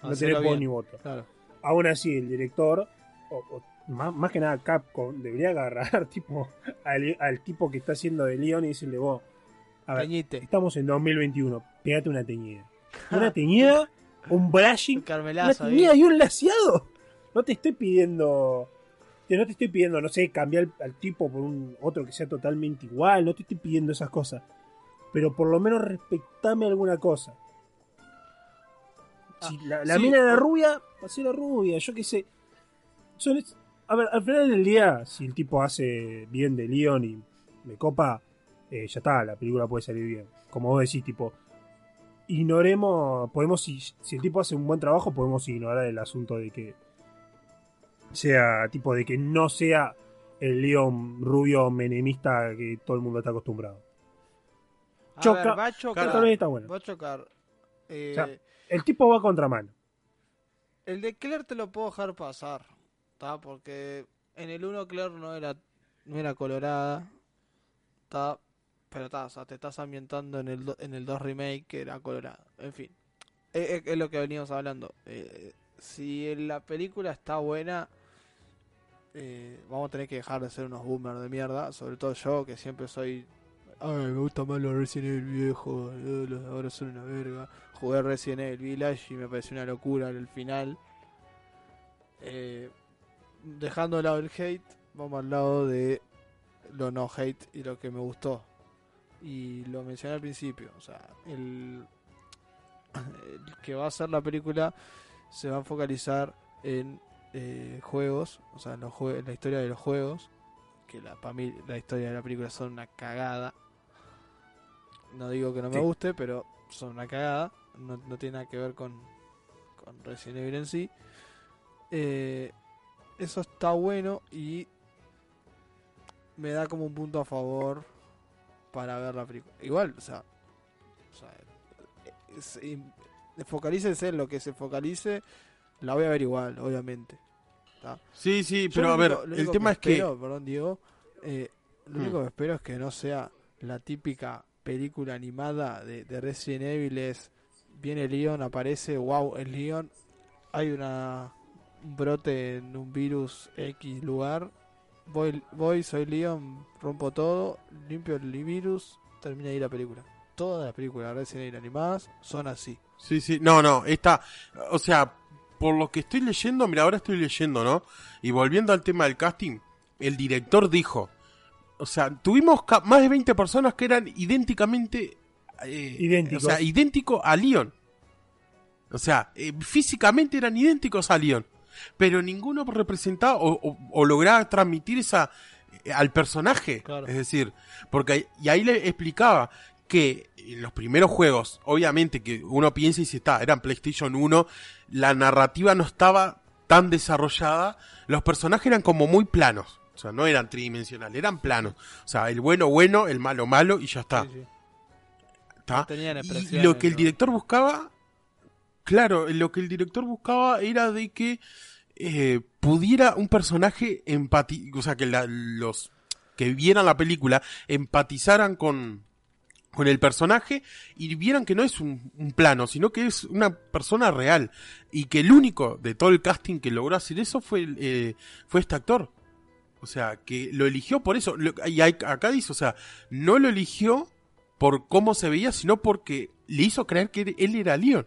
no tenés voz ni voto. Claro. Aún así, el director, o, o más, más que nada Capcom, debería agarrar tipo al, al tipo que está haciendo de Leon y decirle, vos, a ver, estamos en 2021, pegate una teñida. Una teñida, un brushing Un una carmelazo ahí. teñida y un laseado. No te estoy pidiendo. No te estoy pidiendo, no sé, cambiar al tipo por un otro que sea totalmente igual. No te estoy pidiendo esas cosas. Pero por lo menos respetame alguna cosa. Si la, la sí, mina era rubia, pasé la rubia, yo qué sé. Son es- a ver, al final del día, si el tipo hace bien de Leon y me copa, eh, ya está, la película puede salir bien. Como vos decís, tipo, ignoremos, podemos, si, si el tipo hace un buen trabajo, podemos ignorar el asunto de que sea, tipo, de que no sea el Leon rubio menemista que todo el mundo está acostumbrado. A choca- ver, va a chocar. Está bueno. Va a chocar. Eh, O sea, El tipo va a contramano. El de Claire te lo puedo dejar pasar. ¿Está? Porque en el 1 Claire no era, no era colorada. ¿Está? Pero está, o sea, te estás ambientando en el, en el 2 remake que era colorada. En fin. Es lo que veníamos hablando. Eh, si la película está buena, eh, vamos a tener que dejar de ser unos boomers de mierda. Sobre todo yo, que siempre soy. Ay, me gusta más los Resident Evil viejos. eh, Los ahora son una verga. Jugué Resident Evil Village y me pareció una locura el final. Eh, dejando de lado el hate, vamos al lado de lo no hate y lo que me gustó. Y lo mencioné al principio, o sea, el, que va a hacer la película se va a focalizar en eh, juegos, o sea, en, los jue- en la historia de los juegos, que para mí la historia de la película son una cagada. No digo que no me Sí. guste, pero son una cagada. No, no tiene nada que ver con, con Resident Evil en sí. Eh, eso está bueno y me da como un punto a favor para ver la película. Igual, o sea, o sea es- y- focalícense en lo que se focalice, la voy a ver igual, obviamente. Sí, sí, pero a ver, único- el tema es que... espero, Perdón, Diego. eh, lo Mm. único que espero es que no sea la típica película animada de, de Resident Evil. Es, viene Leon, aparece, wow, es Leon. Hay una un brote en un virus X lugar. Voy, voy, soy Leon, rompo todo, limpio el virus, termina ahí la película. Todas las películas de Resident Evil animadas son así. Sí, sí, no, no, está, o sea, por lo que estoy leyendo, mira, ahora estoy leyendo, ¿no? Y volviendo al tema del casting, el director dijo, o sea, tuvimos más de 20 personas que eran idénticamente, eh, Idénticos. o sea, idéntico a Leon. O sea, eh, físicamente eran idénticos a Leon, pero ninguno representaba o, o- o lograba transmitir esa, eh, al personaje. Claro. Es decir, porque y ahí le explicaba que en los primeros juegos, obviamente que uno piensa y si está, eran PlayStation 1, la narrativa no estaba tan desarrollada, los personajes eran como muy planos. O sea, no eran tridimensionales, eran planos. O sea, el bueno bueno, el malo malo y ya está. Sí, sí. ¿está? Y lo que el director buscaba, claro, lo que el director buscaba era de que eh, pudiera un personaje empatizar, o sea, que la- los que vieran la película empatizaran con, con el personaje y vieran que no es un, un plano, sino que es una persona real. Y que el único de todo el casting que logró hacer eso fue, eh, fue este actor. O sea, que lo eligió por eso. Lo- y hay- acá dice, o sea, no lo eligió por cómo se veía, sino porque le hizo creer que él era Leon.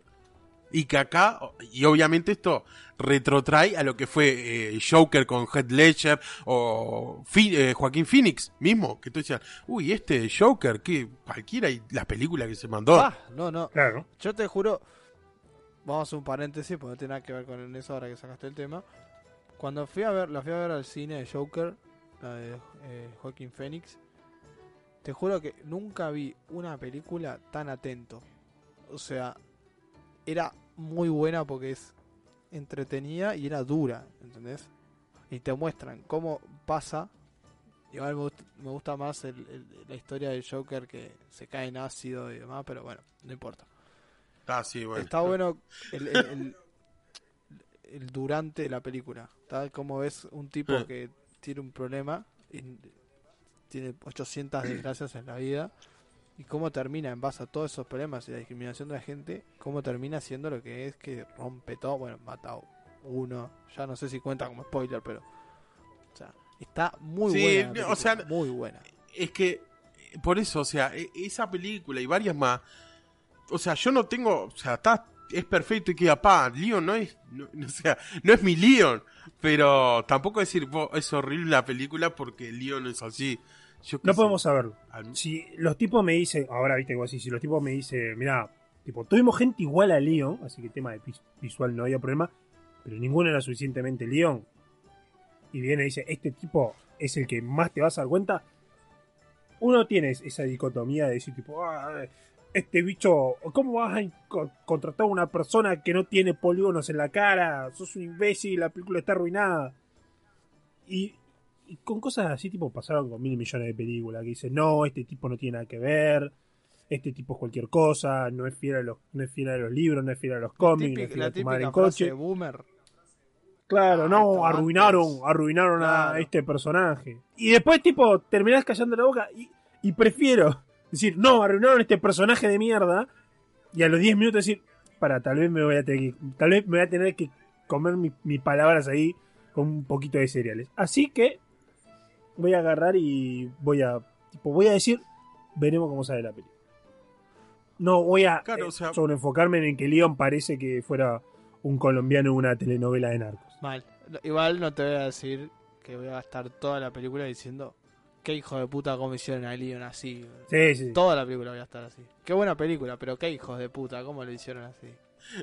Y que acá, y obviamente esto retrotrae a lo que fue eh, Joker con Heath Ledger o Fi- eh, Joaquín Phoenix mismo, que tú decías, uy, este Joker, que cualquiera, y las películas que se mandó. Ah, no, no. Claro. Yo te juro, vamos a hacer un paréntesis porque no tiene nada que ver con eso ahora que sacaste el tema. Cuando fui a ver, la fui a ver al cine de Joker, la de eh, Joaquin Phoenix, te juro que nunca vi una película tan atento. O sea, era muy buena porque es entretenida y era dura, ¿entendés? Y te muestran cómo pasa. Igual me gusta, me gusta más el- el- la historia del Joker que se cae en ácido y demás, pero bueno, no importa. Ah, sí, bueno. Está bueno el, el- durante de la película. Tal como ves un tipo Eh. que tiene un problema y tiene 800 desgracias en la vida y cómo termina en base a todos esos problemas y la discriminación de la gente, cómo termina siendo lo que es que rompe todo, bueno, mata a uno, ya no sé si cuenta como spoiler, pero o sea, está muy Sí, buena. la o película, sea, muy buena. Es que, por eso, o sea, e- esa película y varias más, o sea, yo no tengo, o sea, está, es perfecto y queda pa, Leon no es, no, o sea, no es mi Leon, pero tampoco decir, "Bo, es horrible la película porque Leon es así. Yo No sé. podemos saberlo. Al- Si los tipos me dicen, ahora viste igual así, si los tipos me dicen, mira, tipo, tuvimos gente igual a Leon, así que tema de vis- visual no había problema, pero ninguno era suficientemente Leon. Y viene y dice, este tipo es el que más te vas a dar cuenta. Uno tiene esa dicotomía de decir, tipo, "Ah, este bicho, ¿cómo vas a co- contratar a una persona que no tiene polígonos en la cara? Sos un imbécil, la película está arruinada. Y, y con cosas así, tipo, pasaron con mil millones de películas que dicen, no, este tipo no tiene nada que ver, este tipo es cualquier cosa, no es fiel a los, no es fiel a los libros, no es fiel a los cómics, no es fiel a tu madre en coche. boomer. Claro, Ah, no, arruinaron, antes. arruinaron a este personaje. Y después, tipo, terminás callando la boca y, y prefiero decir, no, arruinaron este personaje de mierda. Y a los 10 minutos decir, para, tal vez me voy a tener que, tal vez me voy a tener que comer mi- mis palabras ahí con un poquito de cereales. Así que voy a agarrar y voy a, tipo, voy a decir, veremos cómo sale la película. No voy a Claro, eh, o sea- sobreenfocarme en que Leon parece que fuera un colombiano en una telenovela de narcos. Mal. Igual no te voy a decir que voy a gastar toda la película diciendo qué hijo de puta cómo hicieron a Leon así. Sí, sí. Toda la película voy a estar así. Qué buena película, pero qué hijos de puta, cómo lo hicieron así.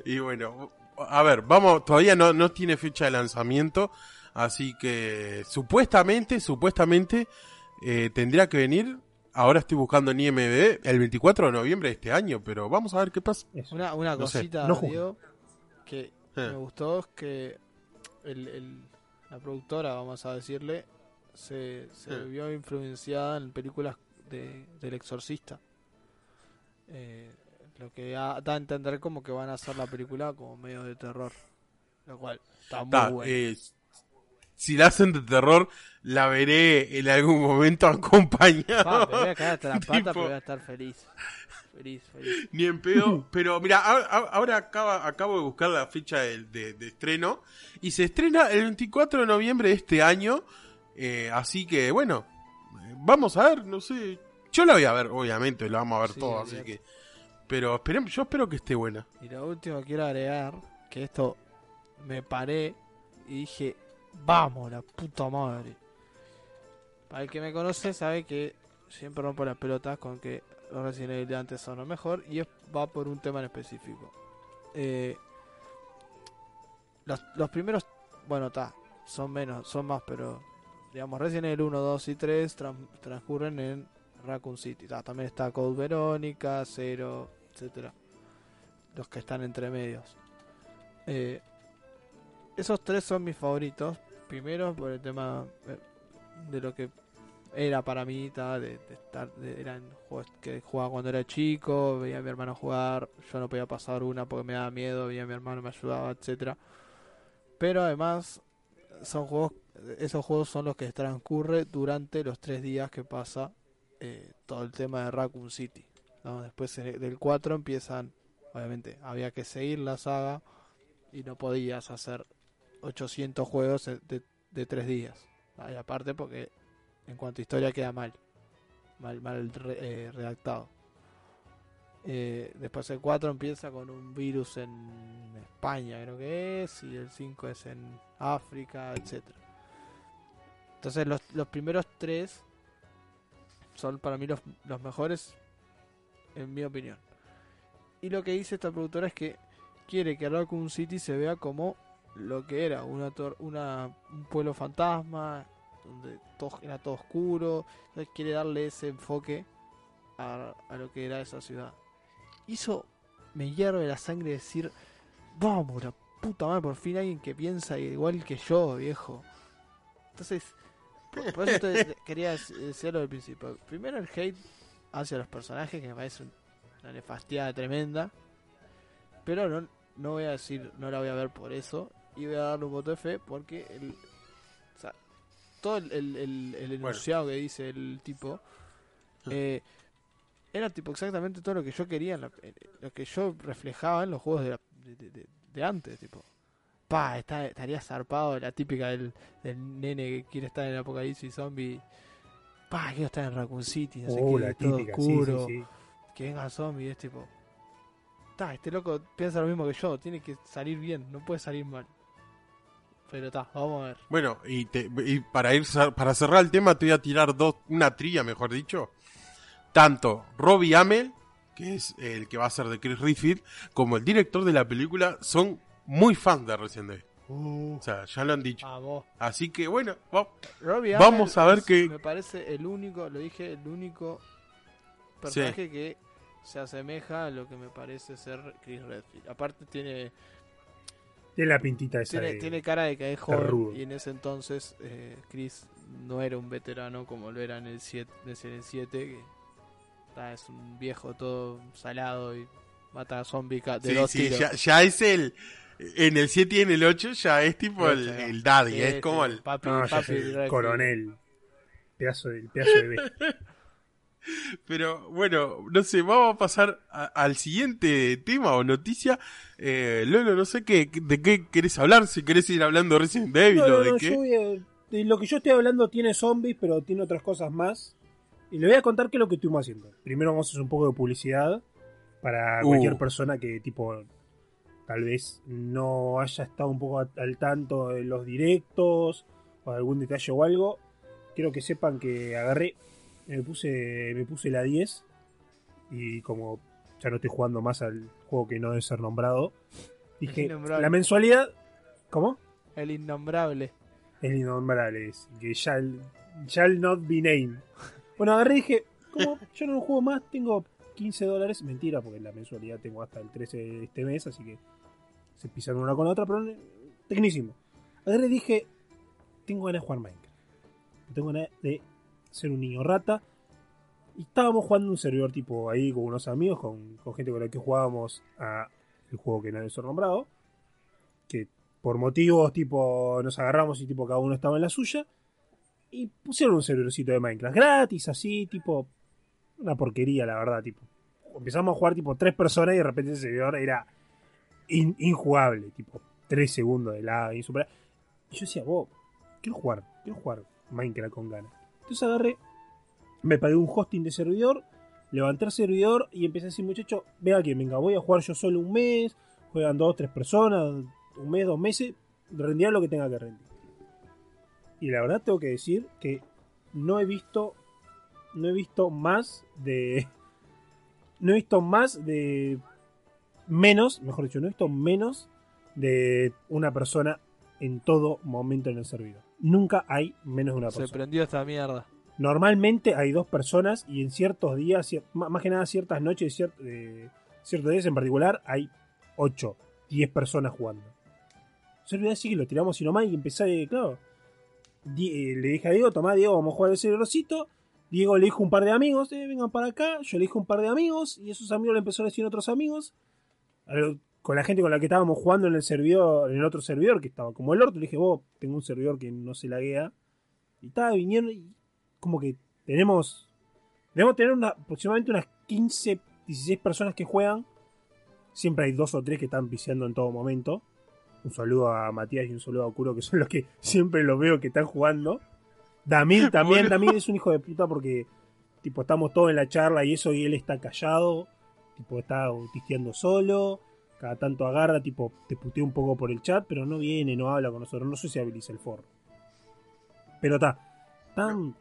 Y bueno, a ver, vamos, todavía no, no tiene fecha de lanzamiento, así que supuestamente, supuestamente eh, tendría que venir. Ahora estoy buscando en IMDb el 24 de noviembre de este año, pero vamos a ver qué pasa. Una, una No cosita, no. Diego, que Eh. me gustó es que el, el- la productora, vamos a decirle, se, se Eh. vio influenciada en películas de, del exorcista. Eh, lo que da, a entender como que van a hacer la película como medio de terror. Lo cual está muy Ta, bueno. eh, si la hacen de terror, la veré en algún momento acompañado. Pa, me voy a caer hasta la pata, Tipo- pero voy a estar feliz. Feliz, feliz. Ni en pedo. Pero mira, ahora, ahora acaba- acabo de buscar la fecha de, de- de estreno. Y se estrena el 24 de noviembre de este año. Eh, así que, bueno, vamos a ver, no sé. Yo la voy a ver, obviamente, la vamos a ver Sí, todo, así que. Pero esperemos, yo espero que esté buena. Y lo último que quiero agregar, que esto me paré y dije, vamos, la puta madre. Para el que me conoce sabe que siempre rompo las pelotas con que los Resident Evil de antes son lo mejor y es- va por un tema en específico. Eh, los, los primeros, bueno, está, son menos, son más, pero digamos, Resident Evil 1, 2 y 3 tran- transcurren en Raccoon City. Ta, también está Code Verónica, Zero, etcétera Los que están entre medios. Eh, esos tres son mis favoritos. Primero por el tema eh, de lo que era para mí, de estar, de- eran juegos que jugaba cuando era chico, veía a mi hermano jugar, yo no podía pasar una porque me daba miedo, veía a mi hermano me ayudaba, etcétera. Pero además son juegos, esos juegos son los que transcurre durante los tres días que pasa eh, todo el tema de Raccoon City. ¿no? Después del 4 empiezan, obviamente, había que seguir la saga y no podías hacer 800 juegos de, de, tres días. ¿no? Y aparte porque en cuanto a historia queda mal, mal, mal eh, redactado. Eh, después el 4 empieza con un virus en España, creo que es, y el 5 es en África, etcétera. Entonces los, los primeros tres son para mí los, los mejores, en mi opinión. Y lo que dice esta productora es que quiere que Raccoon City se vea como lo que era, una, tor- una un pueblo fantasma, donde todo, era todo oscuro, entonces quiere darle ese enfoque a, a lo que era esa ciudad. Eso me hierve la sangre decir, vamos, la puta madre, por fin alguien que piensa igual que yo, viejo. Entonces, por, por eso te- quería dec- decirlo al principio. Primero el hate hacia los personajes, que me parece un- una nefastiada tremenda. Pero no, no voy a decir, no la voy a ver por eso. Y voy a darle un voto de fe porque el, o sea, todo el, el, el- el Bueno. enunciado que dice el tipo eh, era tipo exactamente todo lo que yo quería, lo que yo reflejaba en los juegos de, la- de- de antes, tipo. Pa, está, estaría zarpado la típica del, del nene que quiere estar en el apocalipsis zombie. Pa, quiero estar en Raccoon City, no sé Oh, qué, la todo típica, sí, oscuro, sí, sí. que venga zombie, es tipo. Ta, este loco piensa lo mismo que yo, tiene que salir bien, no puede salir mal. Pero ta, vamos a ver. Bueno, y, te- y para ir para cerrar el tema te voy a tirar dos, una trilla, mejor dicho. Tanto Robbie Amell, que es el que va a ser de Chris Redfield, como el director de la película son muy fans de Resident Evil. O sea, ya lo han dicho. Vamos. Así que bueno, va- Robbie Vamos a ver es, qué- Me parece el único, lo dije, el único personaje que se asemeja a lo que me parece ser Chris Redfield. Aparte tiene Tiene la pintita esa tiene, de- tiene cara de que es rudo. joven y en ese entonces eh, Chris no era un veterano como lo era en el 7, en el 7 que ta, es un viejo todo salado y mata a zombies de sí, dos sí, tiros. ya, ya es el. En el 7 y en el 8 ya es tipo el, el daddy, es como el. papi, No, papi el coronel. Pedazo de, pedazo de. Pero bueno, no sé, vamos a pasar a- al siguiente tema o noticia. Eh, Lolo, no sé qué, de qué querés hablar, si querés ir hablando de Resident Evil No, o no, de no, qué. yo voy a- de lo que yo estoy hablando tiene zombies, pero tiene otras cosas más. Y le voy a contar qué es lo que estuvimos haciendo. Primero vamos a hacer un poco de publicidad para Uh. cualquier persona que tipo tal vez no haya estado un poco al tanto de los directos o de algún detalle o algo. Quiero que sepan que agarré, me puse, me puse la 10 y como ya no estoy jugando más al juego que no debe ser nombrado, dije la mensualidad, ¿cómo? El innombrable. El innombrable es que shall, shall not be named. Bueno, agarré y dije, como yo no lo juego más, tengo 15 dólares. Mentira, porque la mensualidad tengo hasta el 13 de este mes, así que se pisan una con la otra, pero no- tecnísimo. Agarré y dije, tengo ganas de jugar Minecraft. Tengo ganas de ser un niño rata. Y estábamos jugando un servidor tipo ahí con unos amigos, con, gente con la que jugábamos a el juego que no debe ser nombrado. Que por motivos tipo nos agarramos y tipo cada uno estaba en la suya. Y pusieron un servidorcito de Minecraft gratis, así, tipo. Una porquería, la verdad, tipo. Empezamos a jugar tipo tres personas y de repente ese servidor era in- injugable, tipo, tres segundos de la insuperable. Y yo decía, wow, quiero jugar, quiero jugar Minecraft con ganas. Entonces agarré, me pagué un hosting de servidor, levanté el servidor y empecé a decir, muchacho, vea que venga, voy a jugar yo solo un mes, juegan dos, tres personas, un mes, dos meses, rendirá lo que tenga que rendir. Y la verdad tengo que decir que no he visto, no he visto más de, no he visto más de, menos, mejor dicho, no he visto menos de una persona en todo momento en el servidor. Nunca hay menos de una Se persona. prendió esta mierda. Normalmente hay dos personas y en ciertos días, cier- más que nada ciertas noches, eh, ciertos días en particular, hay 8, 10 personas jugando. Servidor así que lo tiramos y nomás y empecé, claro. Eh, le dije a Diego, tomá Diego, vamos a jugar el servidorcito. Diego le dijo un par de amigos, eh, vengan para acá. Yo le dije un par de amigos y esos amigos le empezaron a decir otros amigos. Con la gente con la que estábamos jugando en el servidor, en el otro servidor, que estaba como el orto, le dije, vos, tengo un servidor que no se laguea. Y estaba viniendo y como que tenemos. Debemos tener aproximadamente unas 15, 16 personas que juegan. Siempre hay dos o tres que están viciando en todo momento. Un saludo a Matías y un saludo a Kuro, que son los que siempre los veo que están jugando. Damil también. Damil es un hijo de puta porque tipo estamos todos en la charla y eso y él está callado, tipo está autisteando solo, cada tanto agarra, tipo te putea un poco por el chat, pero no viene, no habla con nosotros, no sociabiliza el forro. Pero está, tan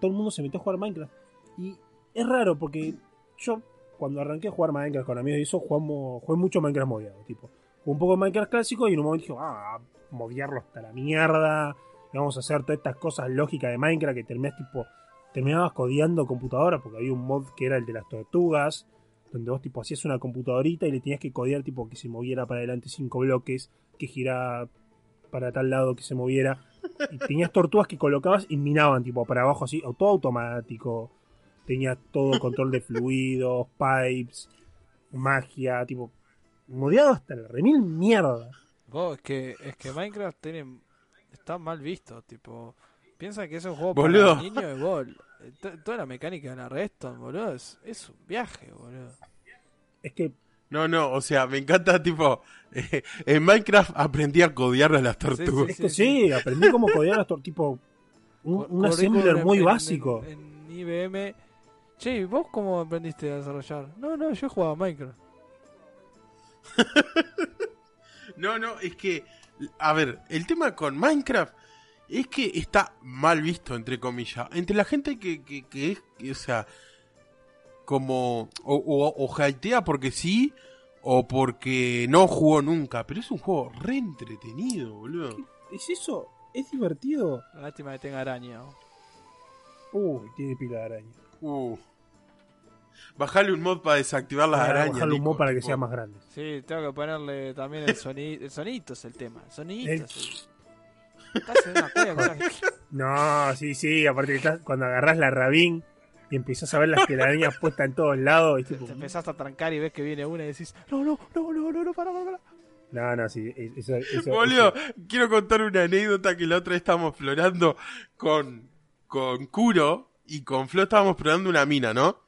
todo el mundo se metió a jugar Minecraft y es raro porque yo cuando arranqué a jugar Minecraft con amigos y eso jugamos, jugué mucho Minecraft modiado, tipo, jugué un poco de Minecraft clásico y en un momento dije, ah, modiarlo hasta la mierda, vamos a hacer todas estas cosas lógicas de Minecraft que terminás tipo terminabas codeando computadoras porque había un mod que era el de las tortugas donde vos tipo hacías una computadorita y le tenías que codear tipo que se moviera para adelante cinco bloques que girara para tal lado que se moviera. Y tenías tortugas que colocabas y minaban tipo para abajo así todo automático. Tenías todo control de fluidos pipes magia tipo modeado hasta el remil mierda. Vos, es que, es que Minecraft tiene, está mal visto, tipo, piensa que es un juego Boludo. para niños eh, to- toda la mecánica de la Redstone, boludo, es, es un viaje, boludo. es que No, no, o sea, me encanta, tipo, eh, en Minecraft aprendí a codear a las tortugas. es que sí, aprendí cómo codear las tortugas tipo un, un assembler muy en- básico En, en IBM. Che, ¿y ¿vos cómo aprendiste a desarrollar? No, no, yo jugaba a Minecraft. No, no, es que, a ver, el tema con Minecraft es que está mal visto, entre comillas. Entre la gente que, que, que es, que, o sea, como, o, o, o hatea porque sí, o porque no jugó nunca. Pero es un juego re entretenido, boludo. es eso es divertido Lástima que tenga araña. uy tiene pila de araña Uh. Bajale un mod para desactivar las Para arañas. bajarle un mod para que sea más grande Sí, tengo que ponerle también el sonido. El sonito es el tema. El sonito El- es el- Estás en una cueva, que- No, sí, sí, aparte que estás- cuando agarrás la rabín y empezás a ver las telarañas puestas en todos lados, y tipo, Te empezás a trancar y ves que viene una y decís, no, no, no, no, no, no, para, para, para. no, no, sí, es- eso, eso, eso- quiero contar una anécdota que la otra vez estábamos explorando con, con Kuro y con Flo estábamos explorando una mina, ¿no?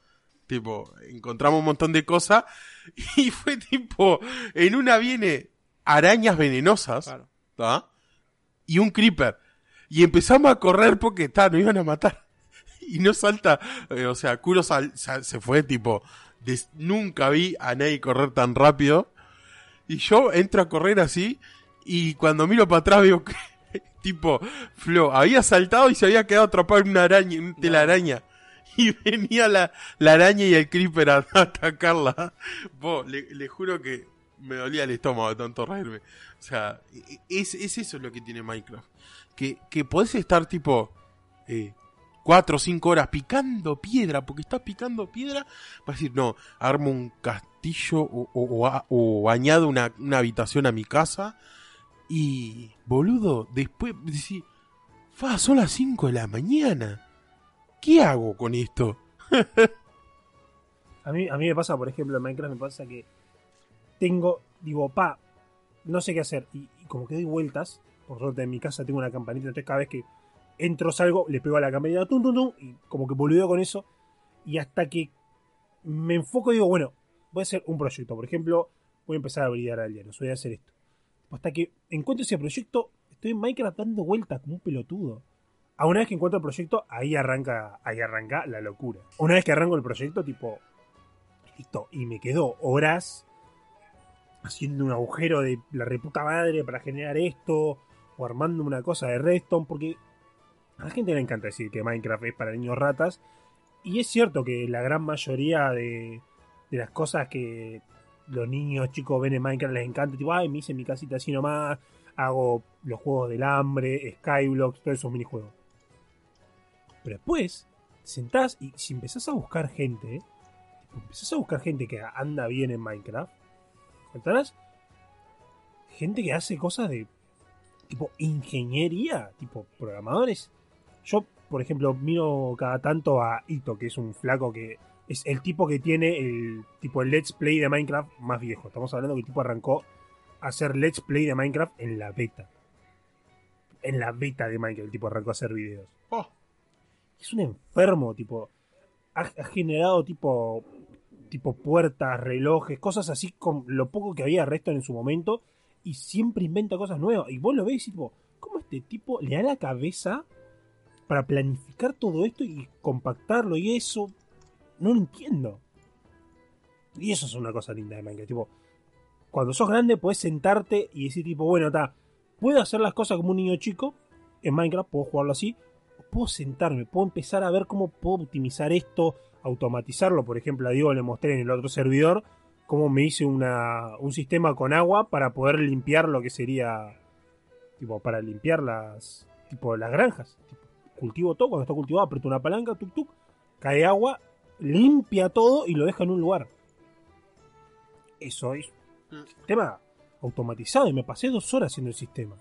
Tipo, encontramos un montón de cosas y fue tipo, en una viene arañas venenosas, Claro. ¿tá? Y un creeper. Y empezamos a correr porque, ta, nos iban a matar. Y no salta, eh, o sea, Kuro sal- sal- se fue tipo, des- nunca vi a nadie correr tan rápido. Y yo entro a correr así y cuando miro para atrás veo que, tipo, Flo había saltado y se había quedado atrapado en una araña, en una telaraña. Y venía la, araña y el creeper a, atacarla. Vos, le, juro que me dolía el estómago de tanto reírme. O sea, e- es, es eso lo que tiene Minecraft. Que, que podés estar tipo eh, cuatro o cinco horas picando piedra, porque estás picando piedra, vas a decir, no, armo un castillo o, o- o añado una, una habitación a mi casa. Y, boludo, después decís, fa, son las 5 de la mañana. ¿Qué hago con esto? A mí, a mí me pasa, por ejemplo, en Minecraft me pasa que tengo, digo, pa, no sé qué hacer. Y, y como que doy vueltas, por suerte en mi casa tengo una campanita, entonces cada vez que entro salgo, le pego a la campanita, tum, tum, tum, y como que boludeo con eso. Y hasta que me enfoco, digo, bueno, voy a hacer un proyecto. Por ejemplo, voy a empezar a brillar alienos, voy a hacer esto. Hasta que encuentro ese proyecto, estoy en Minecraft dando vueltas como un pelotudo. A una vez que encuentro el proyecto, ahí arranca, ahí arranca la locura. Una vez que arranco el proyecto, tipo, listo, y me quedo horas haciendo un agujero de la reputa madre para generar esto, o armando una cosa de redstone, porque a la gente le encanta decir que Minecraft es para niños ratas, y es cierto que la gran mayoría de, de las cosas que los niños chicos ven en Minecraft, les encanta, tipo, ay, me hice mi casita así nomás, hago los juegos del hambre, Skyblocks, todos esos minijuegos. Pero después, sentás y si empezás a buscar gente, empezás a buscar gente que anda bien en Minecraft, encontrarás gente que hace cosas de tipo ingeniería, tipo programadores. Yo, por ejemplo, miro cada tanto a Ito, que es un flaco que es el tipo que tiene el tipo el Let's Play de Minecraft más viejo. Estamos hablando que el tipo arrancó a hacer Let's Play de Minecraft en la beta. En la beta de Minecraft, el tipo arrancó a hacer videos. Oh, Es un enfermo, tipo. Ha, generado tipo. Tipo puertas, relojes, cosas así con lo poco que había resto en su momento. Y siempre inventa cosas nuevas. Y vos lo ves y tipo, ¿cómo este tipo le da la cabeza para planificar todo esto y compactarlo? Y eso. No lo entiendo. Y eso es una cosa linda de Minecraft. Tipo, cuando sos grande podés sentarte y decir tipo, bueno, está, puedo hacer las cosas como un niño chico en Minecraft, puedo jugarlo así, puedo sentarme, puedo empezar a ver cómo puedo optimizar esto, automatizarlo. Por ejemplo, a Diego le mostré en el otro servidor cómo me hice una, un sistema con agua para poder limpiar lo que sería, tipo, para limpiar las, tipo, las granjas. Tipo, cultivo todo, cuando está cultivado, aprieto una palanca, tuk tuk, cae agua, limpia todo y lo deja en un lugar. Eso es un sistema automatizado y me pasé dos horas haciendo el sistema.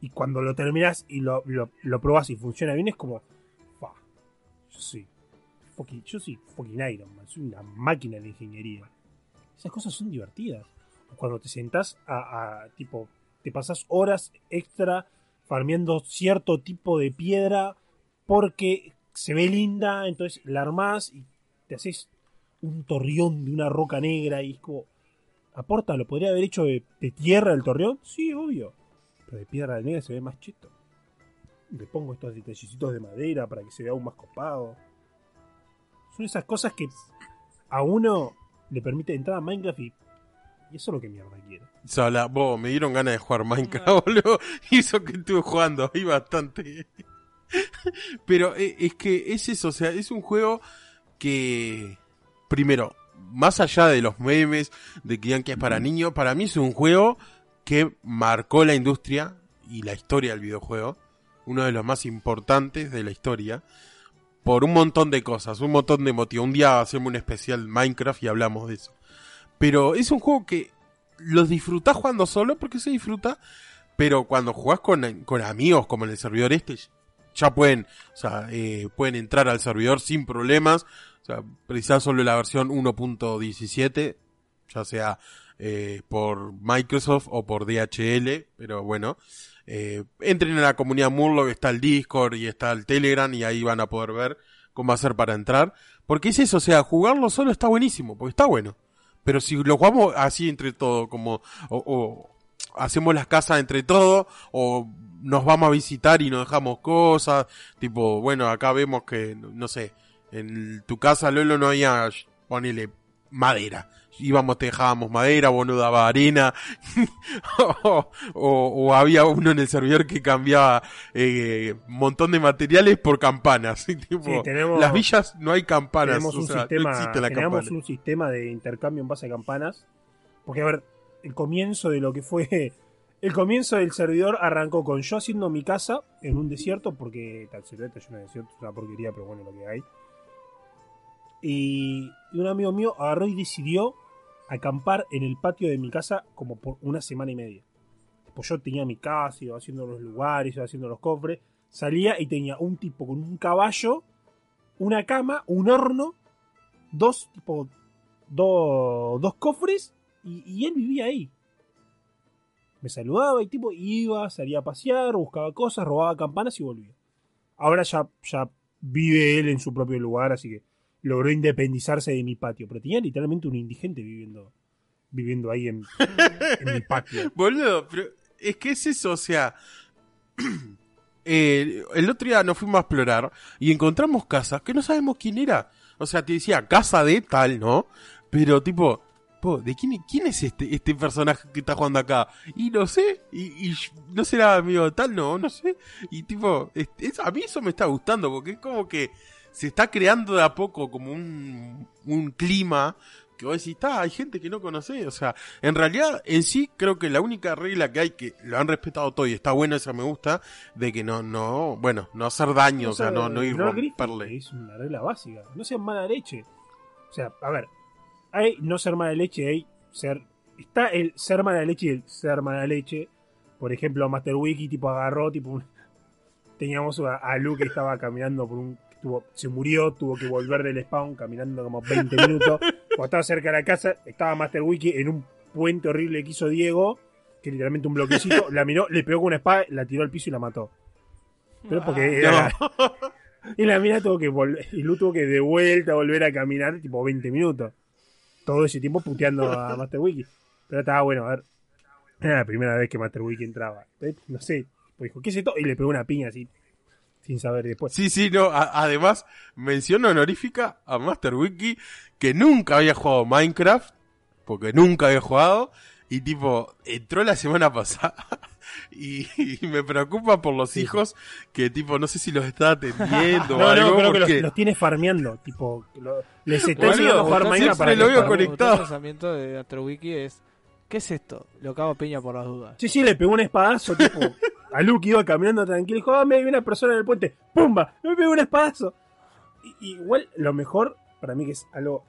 Y cuando lo terminas y lo, lo, lo probas y funciona bien, es como. Fa, yo soy. Fucking, yo soy fucking Iron Man, soy una máquina de ingeniería. Esas cosas son divertidas. Cuando te sentás a, a, tipo, te pasas horas extra farmeando cierto tipo de piedra porque se ve linda, entonces la armás y te haces un torreón de una roca negra y es como. Aporta, ¿lo podría haber hecho de, de tierra el torreón? Sí, obvio. Pero de piedra negra se ve más cheto. Le pongo estos detallecitos de madera para que se vea aún más copado. Son esas cosas que a uno le permite entrar a Minecraft y, y eso es lo que mierda quiere. Sala, vos, me dieron ganas de jugar Minecraft, boludo. Hizo que estuve jugando ahí bastante. Pero eh, es que es eso, o sea, es un juego que, primero, más allá de los memes, de que digan que es para niños, para mí es un juego que marcó la industria y la historia del videojuego. Uno de los más importantes de la historia. Por un montón de cosas, un montón de motivos. Un día hacemos un especial Minecraft y hablamos de eso. Pero es un juego que los disfrutás jugando solo porque se disfruta. Pero cuando jugás con, con amigos, como en el servidor este, ya pueden, eh, pueden entrar al servidor sin problemas. O sea, precisás solo la versión 1.17, ya sea eh, por Microsoft o por DHL, pero bueno. Eh, entren en la comunidad Murloc, está el Discord y está el Telegram y ahí van a poder ver cómo hacer para entrar. Porque es eso, o sea, jugarlo solo está buenísimo, porque está bueno. Pero si lo jugamos así entre todo, como, o, o hacemos las casas entre todos, o nos vamos a visitar y nos dejamos cosas, tipo, bueno, acá vemos que, no sé, en tu casa, Lolo, no había, ponele, madera. Íbamos, te dejábamos madera, vos no daba arena, o, o, o había uno en el servidor que cambiaba eh, un montón de materiales por campanas. tipo, Sí, tenemos- las villas no hay campanas, tenemos o un sea, sistema, no campana. un sistema de intercambio en base a campanas. Porque, a ver, el comienzo de lo que fue. El comienzo del servidor arrancó con yo haciendo mi casa en un desierto, porque tal servidor lleno de desierto, es una porquería, pero bueno, lo que hay. Y un amigo mío agarró y decidió acampar en el patio de mi casa como por una semana y media. Pues yo tenía mi casa, iba haciendo los lugares, iba haciendo los cofres. Salía y tenía un tipo con un caballo, una cama, un horno, dos tipo dos, cofres y, y él vivía ahí. Me saludaba y tipo iba, salía a pasear, buscaba cosas, robaba campanas y volvía. Ahora ya, ya vive él en su propio lugar, así que logró independizarse de mi patio. Pero tenía literalmente un indigente viviendo, viviendo ahí en, mi patio. Boludo, pero es que es eso, o sea. eh, el otro día nos fuimos a explorar y encontramos casas que no sabemos quién era. O sea, te decía casa de tal, ¿no? Pero tipo, po, ¿de quién, es este, este personaje que está jugando acá? Y no sé, y, no será amigo de tal, no, no sé. Y tipo, a mí eso me está gustando porque es como que se está creando de a poco como un, un clima que vos decís, está, hay gente que no conoce, o sea, en realidad, en sí, creo que la única regla que hay que lo han respetado todo y está bueno, esa me gusta, de que no, no, bueno, no hacer daño, o sea, no, no ir no romperle. Es una regla básica. No sean mala leche. O sea, a ver, hay no ser mala leche, hay ser. Está el ser mala leche y el ser mala leche. Por ejemplo, Master Wiki, tipo, agarró, tipo, un- teníamos a, a Luke que estaba caminando por un. Tuvo, se murió, tuvo que volver del spawn caminando como 20 minutos. Cuando estaba cerca de la casa, estaba Master Wiki en un puente horrible que hizo Diego, que literalmente un bloquecito, la miró, le pegó con una espada, la tiró al piso y la mató. Pero porque era, No. y la mina tuvo que volver, y Lu tuvo que de vuelta volver a caminar tipo 20 minutos. Todo ese tiempo puteando a Master Wiki. Pero estaba bueno, a ver. Era la primera vez que Master Wiki entraba. No sé, pues dijo, ¿qué es esto? Y le pegó una piña así, sin saber después. Sí, sí, no. a- además, mención honorífica a Master Wiki que nunca había jugado Minecraft, porque nunca había jugado, y tipo, entró la semana pasada. Y, y me preocupa por los Sí, hijos que tipo no sé si los está atendiendo o No, algo no, creo que los, los tiene farmeando. Tipo, lo- les está Boludo, enseñando a jugar Minecraft para lo veo conectado. El pensamiento de AstroWiki es: ¿qué es esto? Lo cago piña por las dudas. Sí, sí, le pegó un espadazo, tipo. A Luke iba caminando tranquilo y dijo, ah, me hay una persona en el puente. ¡Pumba! Me pegó un espadazo. Y- igual, lo mejor, para mí que es algo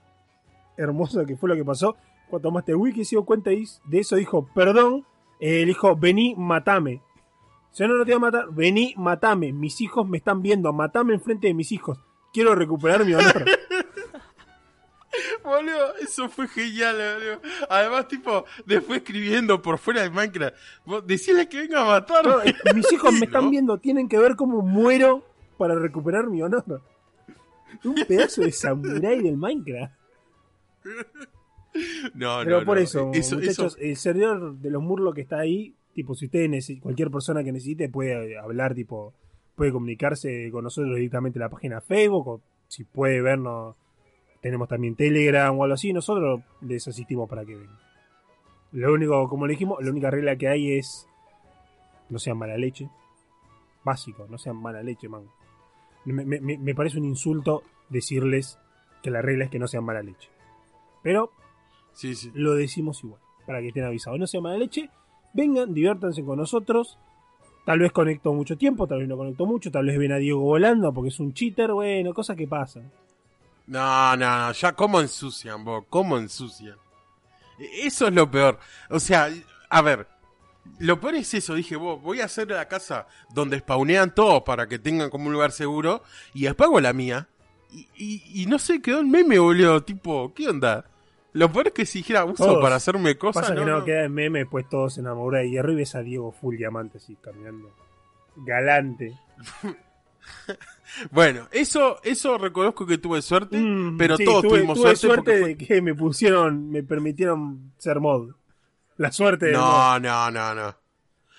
hermoso que fue lo que pasó, cuando Master Wiki se dio cuenta de eso, dijo, perdón, eh, le dijo, vení, matame. Si no, no te voy a matar, vení, matame. Mis hijos me están viendo, matame enfrente de mis hijos. Quiero recuperar mi honor. Boludo, eso fue genial, boludo. Además, tipo, después escribiendo por fuera de Minecraft, vos que venga a matarme. No, eh, mis hijos me están ¿No? viendo, tienen que ver cómo muero para recuperar mi honor. Un pedazo de samurái del Minecraft. No, Pero no, por no. eso, eso, muchachos, eso- el servidor de los Murlocs que está ahí, tipo, si ustedes cualquier persona que necesite puede hablar, tipo, puede comunicarse con nosotros directamente en la página Facebook, o si puede vernos, tenemos también Telegram o algo así, nosotros les asistimos para que vengan. Lo único, como le dijimos, la única regla que hay es no sean mala leche. Básico, no sean mala leche, man. Me, me- me- me parece un insulto decirles que la regla es que no sean mala leche. Pero Sí, sí. lo decimos igual, para que estén avisados. No sean mala leche, vengan, diviértanse con nosotros. Tal vez conecto mucho tiempo, tal vez no conecto mucho, tal vez ven a Diego volando porque es un cheater, bueno, cosas que pasan. No, no, no, ya cómo ensucian, vos, cómo ensucian. E- Eso es lo peor. O sea, a ver, lo peor es eso, dije, vos, voy a hacer la casa donde spawnean todos para que tengan como un lugar seguro y después hago la mía. Y, y, y no sé, quedó el meme, boludo, tipo, ¿qué onda? Lo peor es que si dijera uso Todos. para hacerme cosas, Pasa no, que no, no. queda en meme, después todos enamoran y arriba ves a Diego full diamante así, caminando. Galante. Bueno, eso, eso reconozco que tuve suerte, Mm, pero sí, todos tuve, tuvimos tuve suerte. suerte fue- de que me pusieron, me permitieron ser mod. La suerte de mod. No, no, no, no.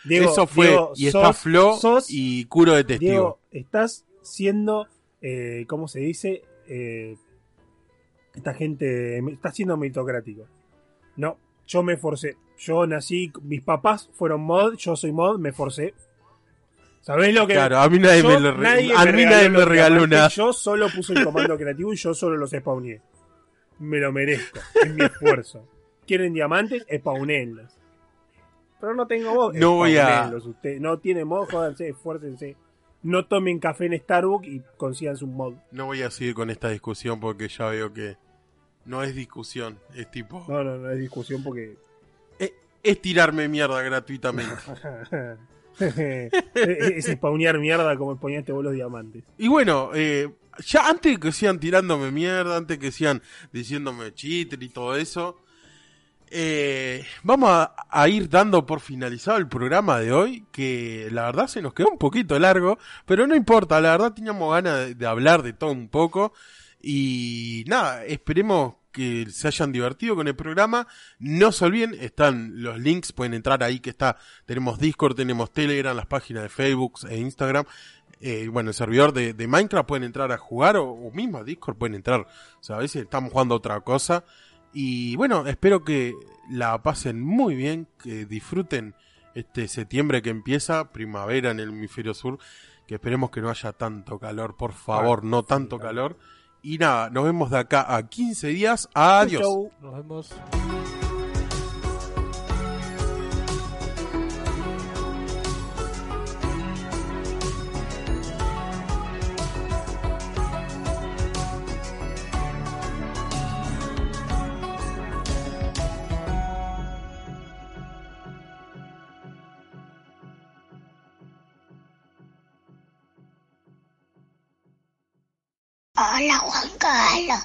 Diego, eso fue, Diego, y está sos- Flo sos- y Curo de testigo. Diego, estás siendo, eh, ¿cómo se dice? Eh, esta gente, estás siendo meritocrático. No, yo me forcé. Yo nací, mis papás fueron mod, yo soy mod, me forcé. ¿Sabés lo que Claro, a mí nadie yo- me, lo re- nadie a me mí nadie me regaló nada. Yo solo puse el comando creativo y yo solo los spawné. Me lo merezco, es mi esfuerzo. ¿Quieren diamantes? Spawnenlos. Pero no tengo mod. No voy a- ustedes. No tienen mod, jódanse, esfuércense. No tomen café en Starbucks y consíganse un mod. No voy a seguir con esta discusión porque ya veo que no es discusión, es tipo... No, no, no es discusión porque. Es, es tirarme mierda gratuitamente. es spawnear mierda como spawneaste vos los diamantes. y bueno, eh, ya antes que sigan tirándome mierda, antes que sigan diciéndome cheater y todo eso, eh, vamos a, a ir dando por finalizado el programa de hoy, que la verdad se nos quedó un poquito largo, pero no importa, la verdad teníamos ganas de, de hablar de todo un poco. Y nada, esperemos que se hayan divertido con el programa. No se olviden, están los links, pueden entrar ahí que está, tenemos Discord, tenemos Telegram, las páginas de Facebook e Instagram. Eh, bueno, el servidor de, de Minecraft pueden entrar a jugar o, o mismo a Discord pueden entrar. O sea, a veces estamos jugando otra cosa. Y bueno, espero que la pasen muy bien, que disfruten este septiembre que empieza, primavera en el hemisferio sur, que esperemos que no haya tanto calor, por favor, Ah, no tanto calor, Y nada, nos vemos de acá a 15 días. Adiós. Chau. Nos vemos. 好了还给了。